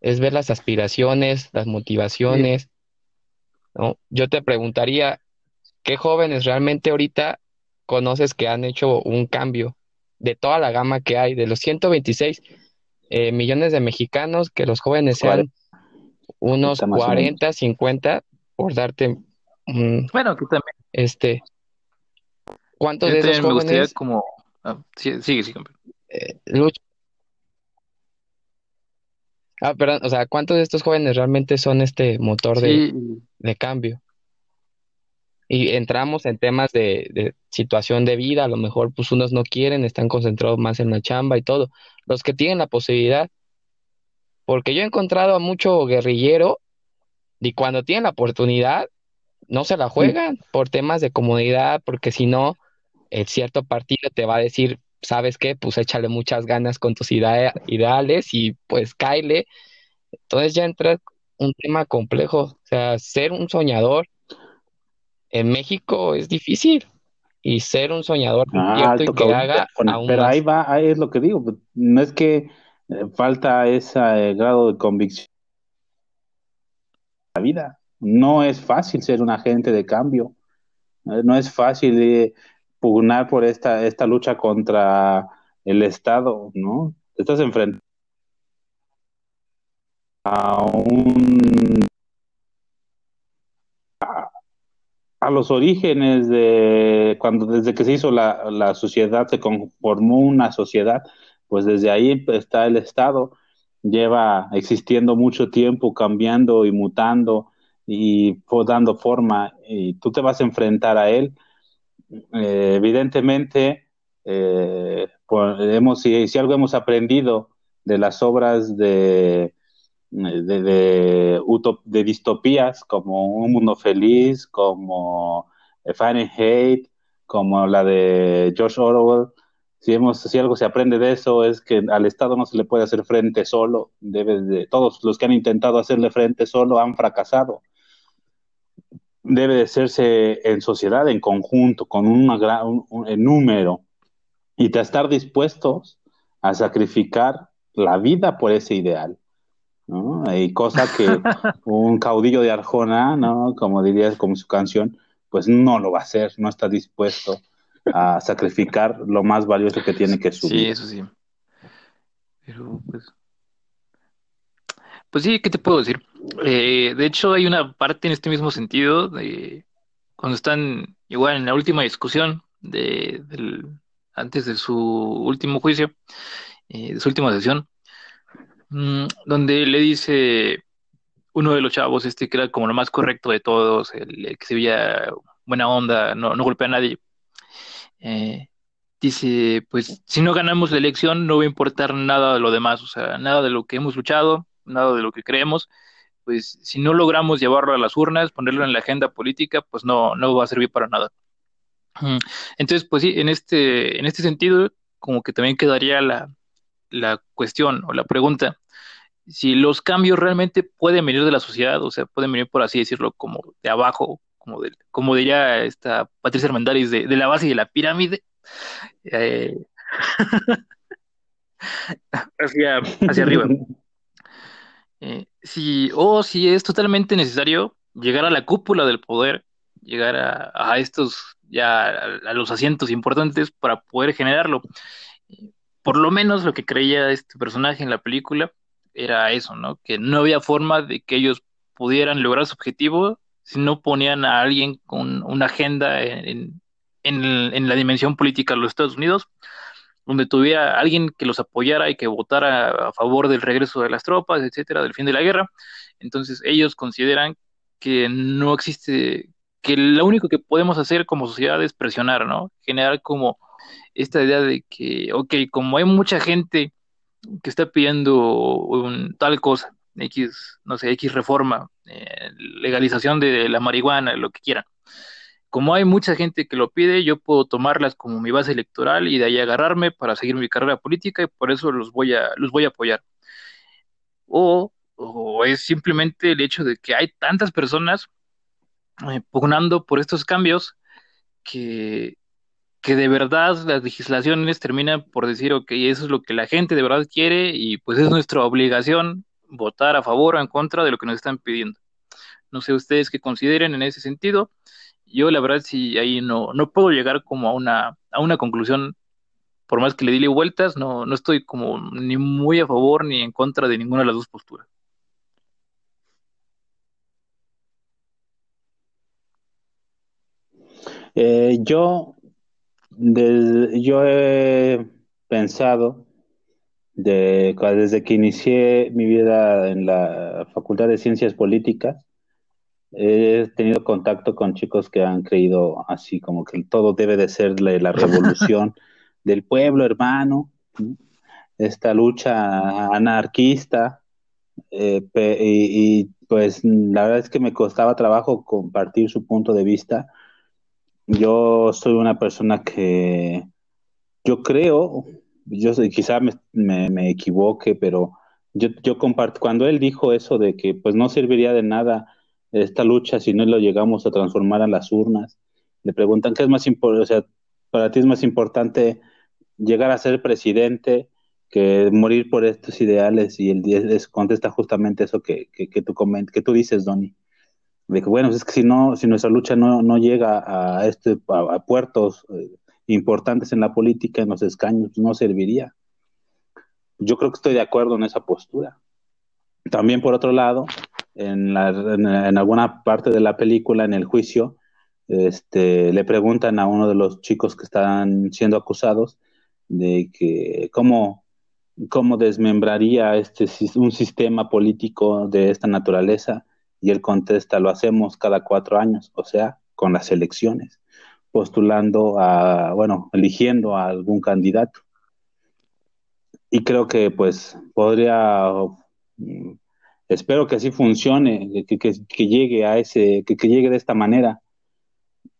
es ver las aspiraciones, las motivaciones. ¿no? Yo te preguntaría, ¿qué jóvenes realmente ahorita conoces que han hecho un cambio de toda la gama que hay, de los 126 eh, millones de mexicanos, que los jóvenes sean unos 40, 50, por darte... bueno, que también. Este, ¿Cuántos de esos jóvenes... como... Ah, sigue, sigue, eh, Ah, perdón, o sea, ¿cuántos de estos jóvenes realmente son este motor de, de cambio? Y entramos en temas de, de, situación de vida, a lo mejor pues unos no quieren, están concentrados más en la chamba y todo. Los que tienen la posibilidad, porque yo he encontrado a mucho guerrillero y cuando tienen la oportunidad, no se la juegan por temas de comodidad, porque si no, el cierto partido te va a decir, ¿sabes qué? Pues échale muchas ganas con tus ideales y pues cáele. Entonces ya entra un tema complejo. O sea, ser un soñador en México es difícil. Y ser un soñador ah, y que haga Pero ahí va, ahí es lo que digo. Pues, no es que eh, falta ese eh, grado de convicción. La vida. No es fácil ser un agente de cambio. Eh, no es fácil pugnar por esta, esta lucha contra el Estado, ¿no? Estás enfrentando a un a, los orígenes de cuando desde que se hizo la, la sociedad se conformó una sociedad pues desde ahí está el Estado lleva existiendo mucho tiempo cambiando y mutando y dando forma y tú te vas a enfrentar a él. Eh, evidentemente, eh, hemos, si, algo hemos aprendido de las obras de, de, de, distopías como Un Mundo Feliz, como Fahrenheit, como la de George Orwell, si, hemos, si algo se aprende de eso es que al Estado no se le puede hacer frente solo, debe de, todos los que han intentado hacerle frente solo han fracasado debe de hacerse en sociedad, en conjunto, con una gran, un, número, y de estar dispuestos a sacrificar la vida por ese ideal. ¿no? Y cosa que *laughs* un caudillo de Arjona, ¿no? como diría como su canción, pues no lo va a hacer, no está dispuesto a sacrificar lo más valioso que tiene que subir. Sí, eso sí. Pero pues pues sí, ¿qué te puedo decir? Eh, de hecho, hay una parte en este mismo sentido, de cuando están igual en la última discusión de, antes de su último juicio, eh, de su última sesión, mm, donde le dice uno de los chavos, este que era como lo más correcto de todos, el, que se veía buena onda, no, no golpea a nadie, eh, dice, pues si no ganamos la elección no va a importar nada de lo demás, o sea, nada de lo que hemos luchado, nada de lo que creemos, pues si no logramos llevarlo a las urnas, ponerlo en la agenda política, pues no, no va a servir para nada. Entonces, pues sí, en este, en este sentido, como que también quedaría la, la cuestión o la pregunta, si los cambios realmente pueden venir de la sociedad, o sea, pueden venir, por así decirlo, como de abajo, como, como diría esta Patricia Armendáriz, de, de la base de la pirámide, eh, *laughs* hacia, hacia arriba. Si, o si es totalmente necesario llegar a la cúpula del poder, llegar a, estos, ya a, los asientos importantes para poder generarlo. Por lo menos lo que creía este personaje en la película era eso, ¿no? Que no había forma de que ellos pudieran lograr su objetivo si no ponían a alguien con una agenda en, en, la dimensión política de los Estados Unidos donde tuviera alguien que los apoyara y que votara a favor del regreso de las tropas, etcétera, del fin de la guerra. Entonces ellos consideran que no existe, que lo único que podemos hacer como sociedad es presionar, ¿no? Generar como esta idea de que, ok, como hay mucha gente que está pidiendo un, tal cosa, X, no sé, X reforma, eh, legalización de la marihuana, lo que quieran. Como hay mucha gente que lo pide, yo puedo tomarlas como mi base electoral y de ahí agarrarme para seguir mi carrera política y por eso los voy a, los voy a apoyar. O, o es simplemente el hecho de que hay tantas personas eh, pugnando por estos cambios que, que de verdad las legislaciones terminan por decir, ok, eso es lo que la gente de verdad quiere y pues es nuestra obligación votar a favor o en contra de lo que nos están pidiendo. No sé ustedes qué consideren en ese sentido. Yo la verdad sí ahí no, no puedo llegar como a una, a una conclusión, por más que le dile vueltas, no, no estoy como ni muy a favor ni en contra de ninguna de las dos posturas. Eh, yo, yo he pensado de, desde que inicié mi vida en la Facultad de Ciencias Políticas, he tenido contacto con chicos que han creído así como que todo debe de ser la, revolución *laughs* del pueblo, hermano, esta lucha anarquista, eh, y, y, pues la verdad es que me costaba trabajo compartir su punto de vista. Yo soy una persona que yo creo yo quizá me, me, equivoque, pero yo, yo comparto, cuando él dijo eso de que pues no serviría de nada esta lucha si no lo llegamos a transformar a las urnas, le preguntan qué es más importante, o sea, para ti es más importante llegar a ser presidente que morir por estos ideales y el 10 contesta justamente eso que, que, que tú que tú dices, Donny. De que bueno, es que si no, si nuestra lucha no, no llega a este a, puertos eh, importantes en la política, en los escaños, no serviría. Yo creo que estoy de acuerdo en esa postura. También, por otro lado, en, en, alguna parte de la película, en el juicio, este, le preguntan a uno de los chicos que están siendo acusados de que cómo, cómo desmembraría este, un sistema político de esta naturaleza y él contesta, lo hacemos cada cuatro años, o sea, con las elecciones postulando a, bueno, eligiendo a algún candidato. Y creo que pues podría, mm, espero que así funcione, que, que, llegue a ese, que, que llegue de esta manera.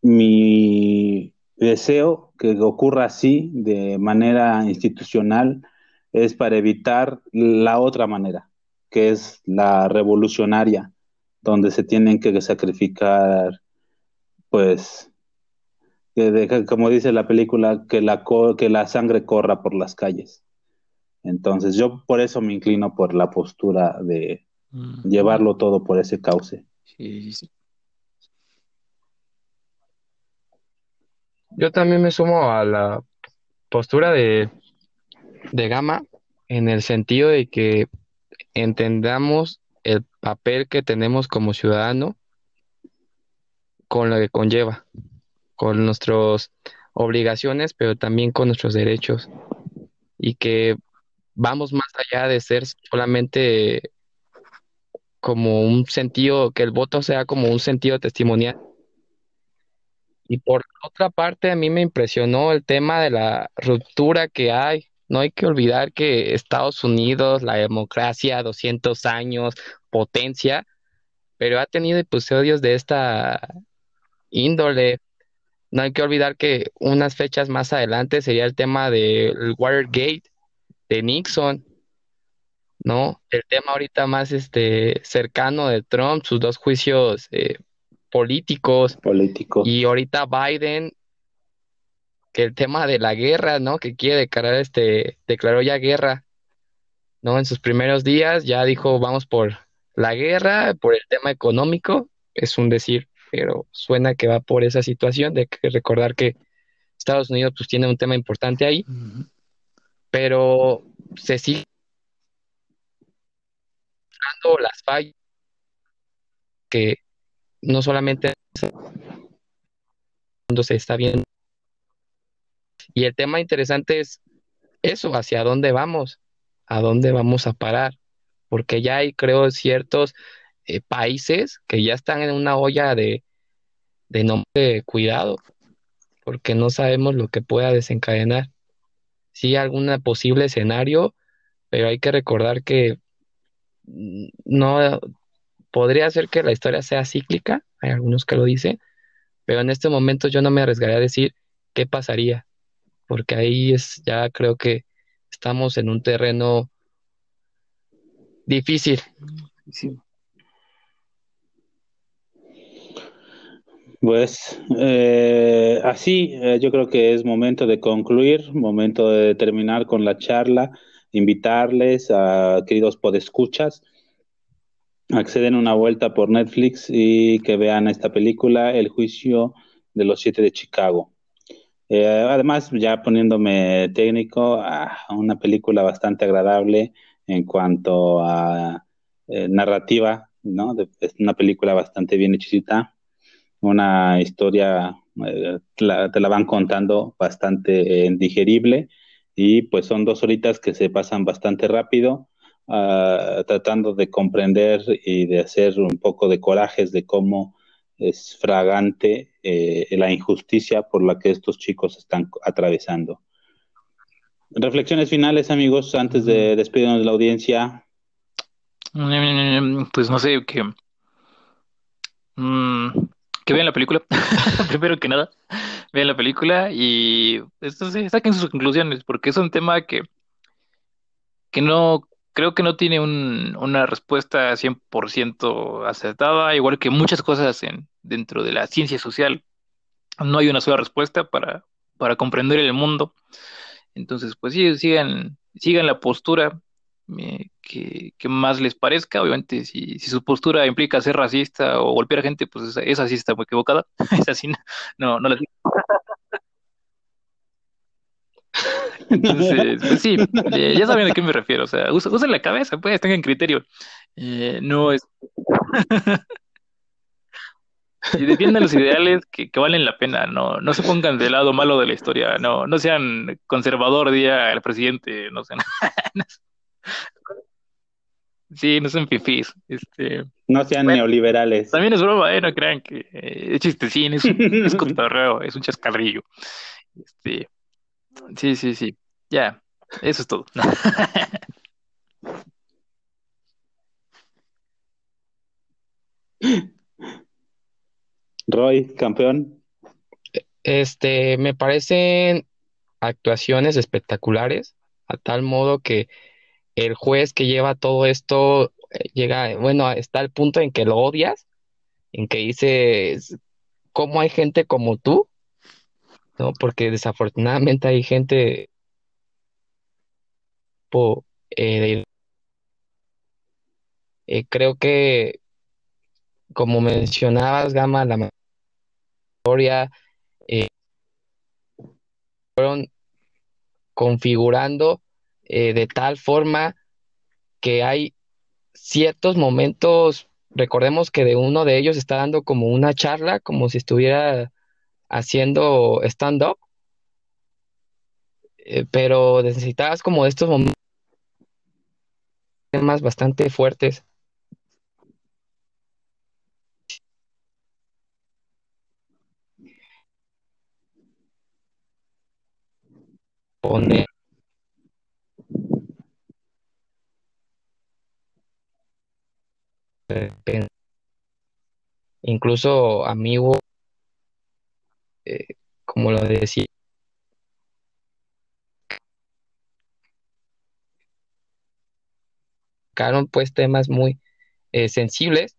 Mi deseo que ocurra así de manera institucional es para evitar la otra manera, que es la revolucionaria, donde se tienen que sacrificar pues como dice la película, que la, que la sangre corra por las calles. Entonces yo por eso me inclino por la postura de llevarlo todo por ese cauce. Yo también me sumo a la postura de, de Gama en el sentido de que entendamos el papel que tenemos como ciudadano con lo que conlleva con nuestras obligaciones, pero también con nuestros derechos. Y que vamos más allá de ser solamente como un sentido, que el voto sea como un sentido testimonial. Y por otra parte, a mí me impresionó el tema de la ruptura que hay. No hay que olvidar que Estados Unidos, la democracia, 200 años, potencia, pero ha tenido episodios de esta índole, no hay que olvidar que unas fechas más adelante sería el tema del Watergate de Nixon, ¿no? El tema ahorita más este cercano de Trump, sus dos juicios eh, políticos. Políticos. Y ahorita Biden, que el tema de la guerra, ¿no? Que quiere declarar este, declaró ya guerra, ¿no? En sus primeros días ya dijo, vamos por la guerra, por el tema económico, es un decir pero suena que va por esa situación de que recordar que Estados Unidos pues tiene un tema importante ahí, pero se sigue las fallas que no solamente se está viendo. Y el tema interesante es eso, hacia dónde vamos, a dónde vamos a parar, porque ya hay, creo, ciertos eh, países que ya están en una olla de, de nombre cuidado, porque no sabemos lo que pueda desencadenar. Sí, algún posible escenario, pero hay que recordar que no podría ser que la historia sea cíclica, hay algunos que lo dicen, pero en este momento yo no me arriesgaría a decir qué pasaría, porque ahí es ya creo que estamos en un terreno difícil. Pues eh, así, eh, yo creo que es momento de concluir, momento de terminar con la charla, invitarles a queridos podescuchas, acceden una vuelta por Netflix y que vean esta película, El juicio de los siete de Chicago. Eh, además, ya poniéndome técnico, ah, una película bastante agradable en cuanto a narrativa, ¿no? es una película bastante bien hechicita una historia, eh, te, la, van contando bastante eh, digerible y pues son dos horitas que se pasan bastante rápido, ah, tratando de comprender y de hacer un poco de corajes de cómo es fragante eh, la injusticia por la que estos chicos están atravesando. Reflexiones finales, amigos, antes de despedirnos de la audiencia. Mm, pues no sé, qué que vean la película, *laughs* primero que nada, vean la película y esto, saquen sus conclusiones, porque es un tema que, que no, creo que no tiene un, una respuesta 100% acertada, igual que muchas cosas en, dentro de la ciencia social, no hay una sola respuesta para, para comprender el mundo. Entonces, pues sí, sigan, sigan la postura que, más les parezca. Obviamente, si, si, su postura implica ser racista o golpear a gente, pues esa, sí está muy equivocada. *laughs* es así, no, no, la *laughs* Entonces, pues sí, ya saben a qué me refiero. O sea, usen, la cabeza, pues, tengan criterio. Eh, no es. *laughs* y defiendan los ideales que, que, valen la pena, no, no se pongan del lado malo de la historia, no, no sean conservador día el presidente, no sean. Sí, no son fifís. Este, no sean neoliberales. También es broma, ¿eh? No crean que eh, es chistecín, es, es *laughs* cotorreo, es un chascarrillo. Este, sí, sí, sí. Ya, eso es todo. *laughs* Roy, campeón. Este, me parecen actuaciones espectaculares, a tal modo que el juez que lleva todo esto eh, llega, bueno, está al punto en que lo odias, en que dices, ¿cómo hay gente como tú? ¿No? Porque desafortunadamente hay gente eh, eh, creo que como mencionabas, Gama, la historia fueron configurando eh, de tal forma que hay ciertos momentos, recordemos que de uno de ellos está dando como una charla, como si estuviera haciendo stand-up, eh, pero necesitabas como estos momentos temas bastante fuertes. Poner incluso amigo, eh, como lo decía, pues temas muy eh, sensibles.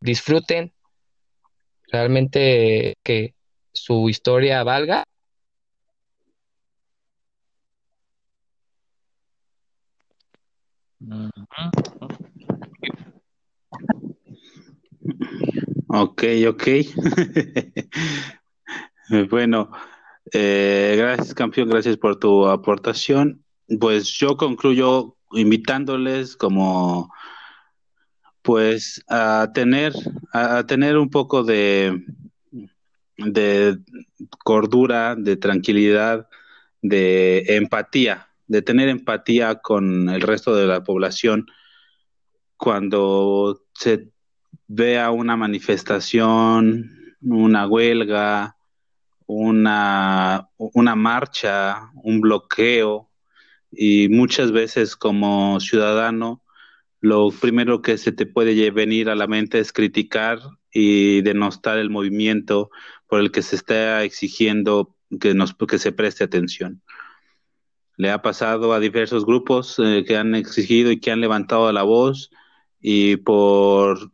disfruten realmente que su historia valga. Ok, ok. *laughs* bueno, eh, gracias campeón, gracias por tu aportación. Pues yo concluyo invitándoles como pues a tener, a, tener un poco de, de cordura, de tranquilidad, de empatía, de tener empatía con el resto de la población cuando se vea una manifestación, una huelga, una, una marcha, un bloqueo, y muchas veces como ciudadano lo primero que se te puede venir a la mente es criticar y denostar el movimiento por el que se está exigiendo que, nos, que se preste atención. Le ha pasado a diversos grupos eh, que han exigido y que han levantado la voz y por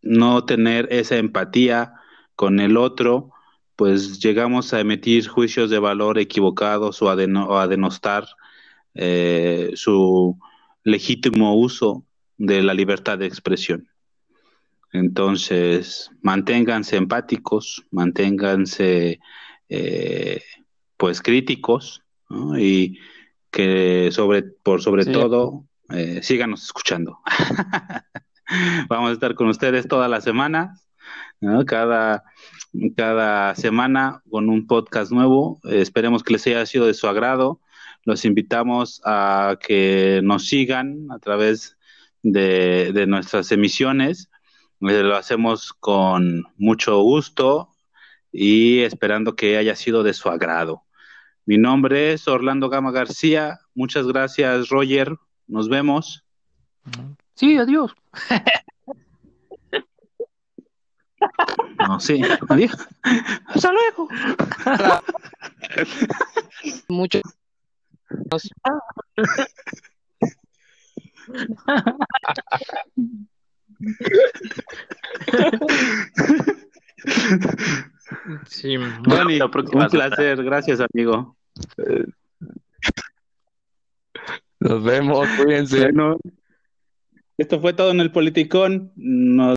no tener esa empatía con el otro, pues llegamos a emitir juicios de valor equivocados o a, denostar eh, su legítimo uso de la libertad de expresión. Entonces, manténganse empáticos, manténganse eh, pues críticos y que sobre, por sobre todo eh, síganos escuchando. *laughs* Vamos a estar con ustedes toda la semana, cada, cada semana con un podcast nuevo. esperemos que les haya sido de su agrado los invitamos a que nos sigan a través de, nuestras emisiones. Eh, lo hacemos con mucho gusto y esperando que haya sido de su agrado. Mi nombre es Orlando Gama García. Muchas gracias, Roger. Nos vemos. Sí, adiós. No, sí, adiós. Hasta luego. Mucho Sí, *laughs* un placer, gracias amigo. Nos vemos, cuídense. esto fue todo en el Politicón. Nos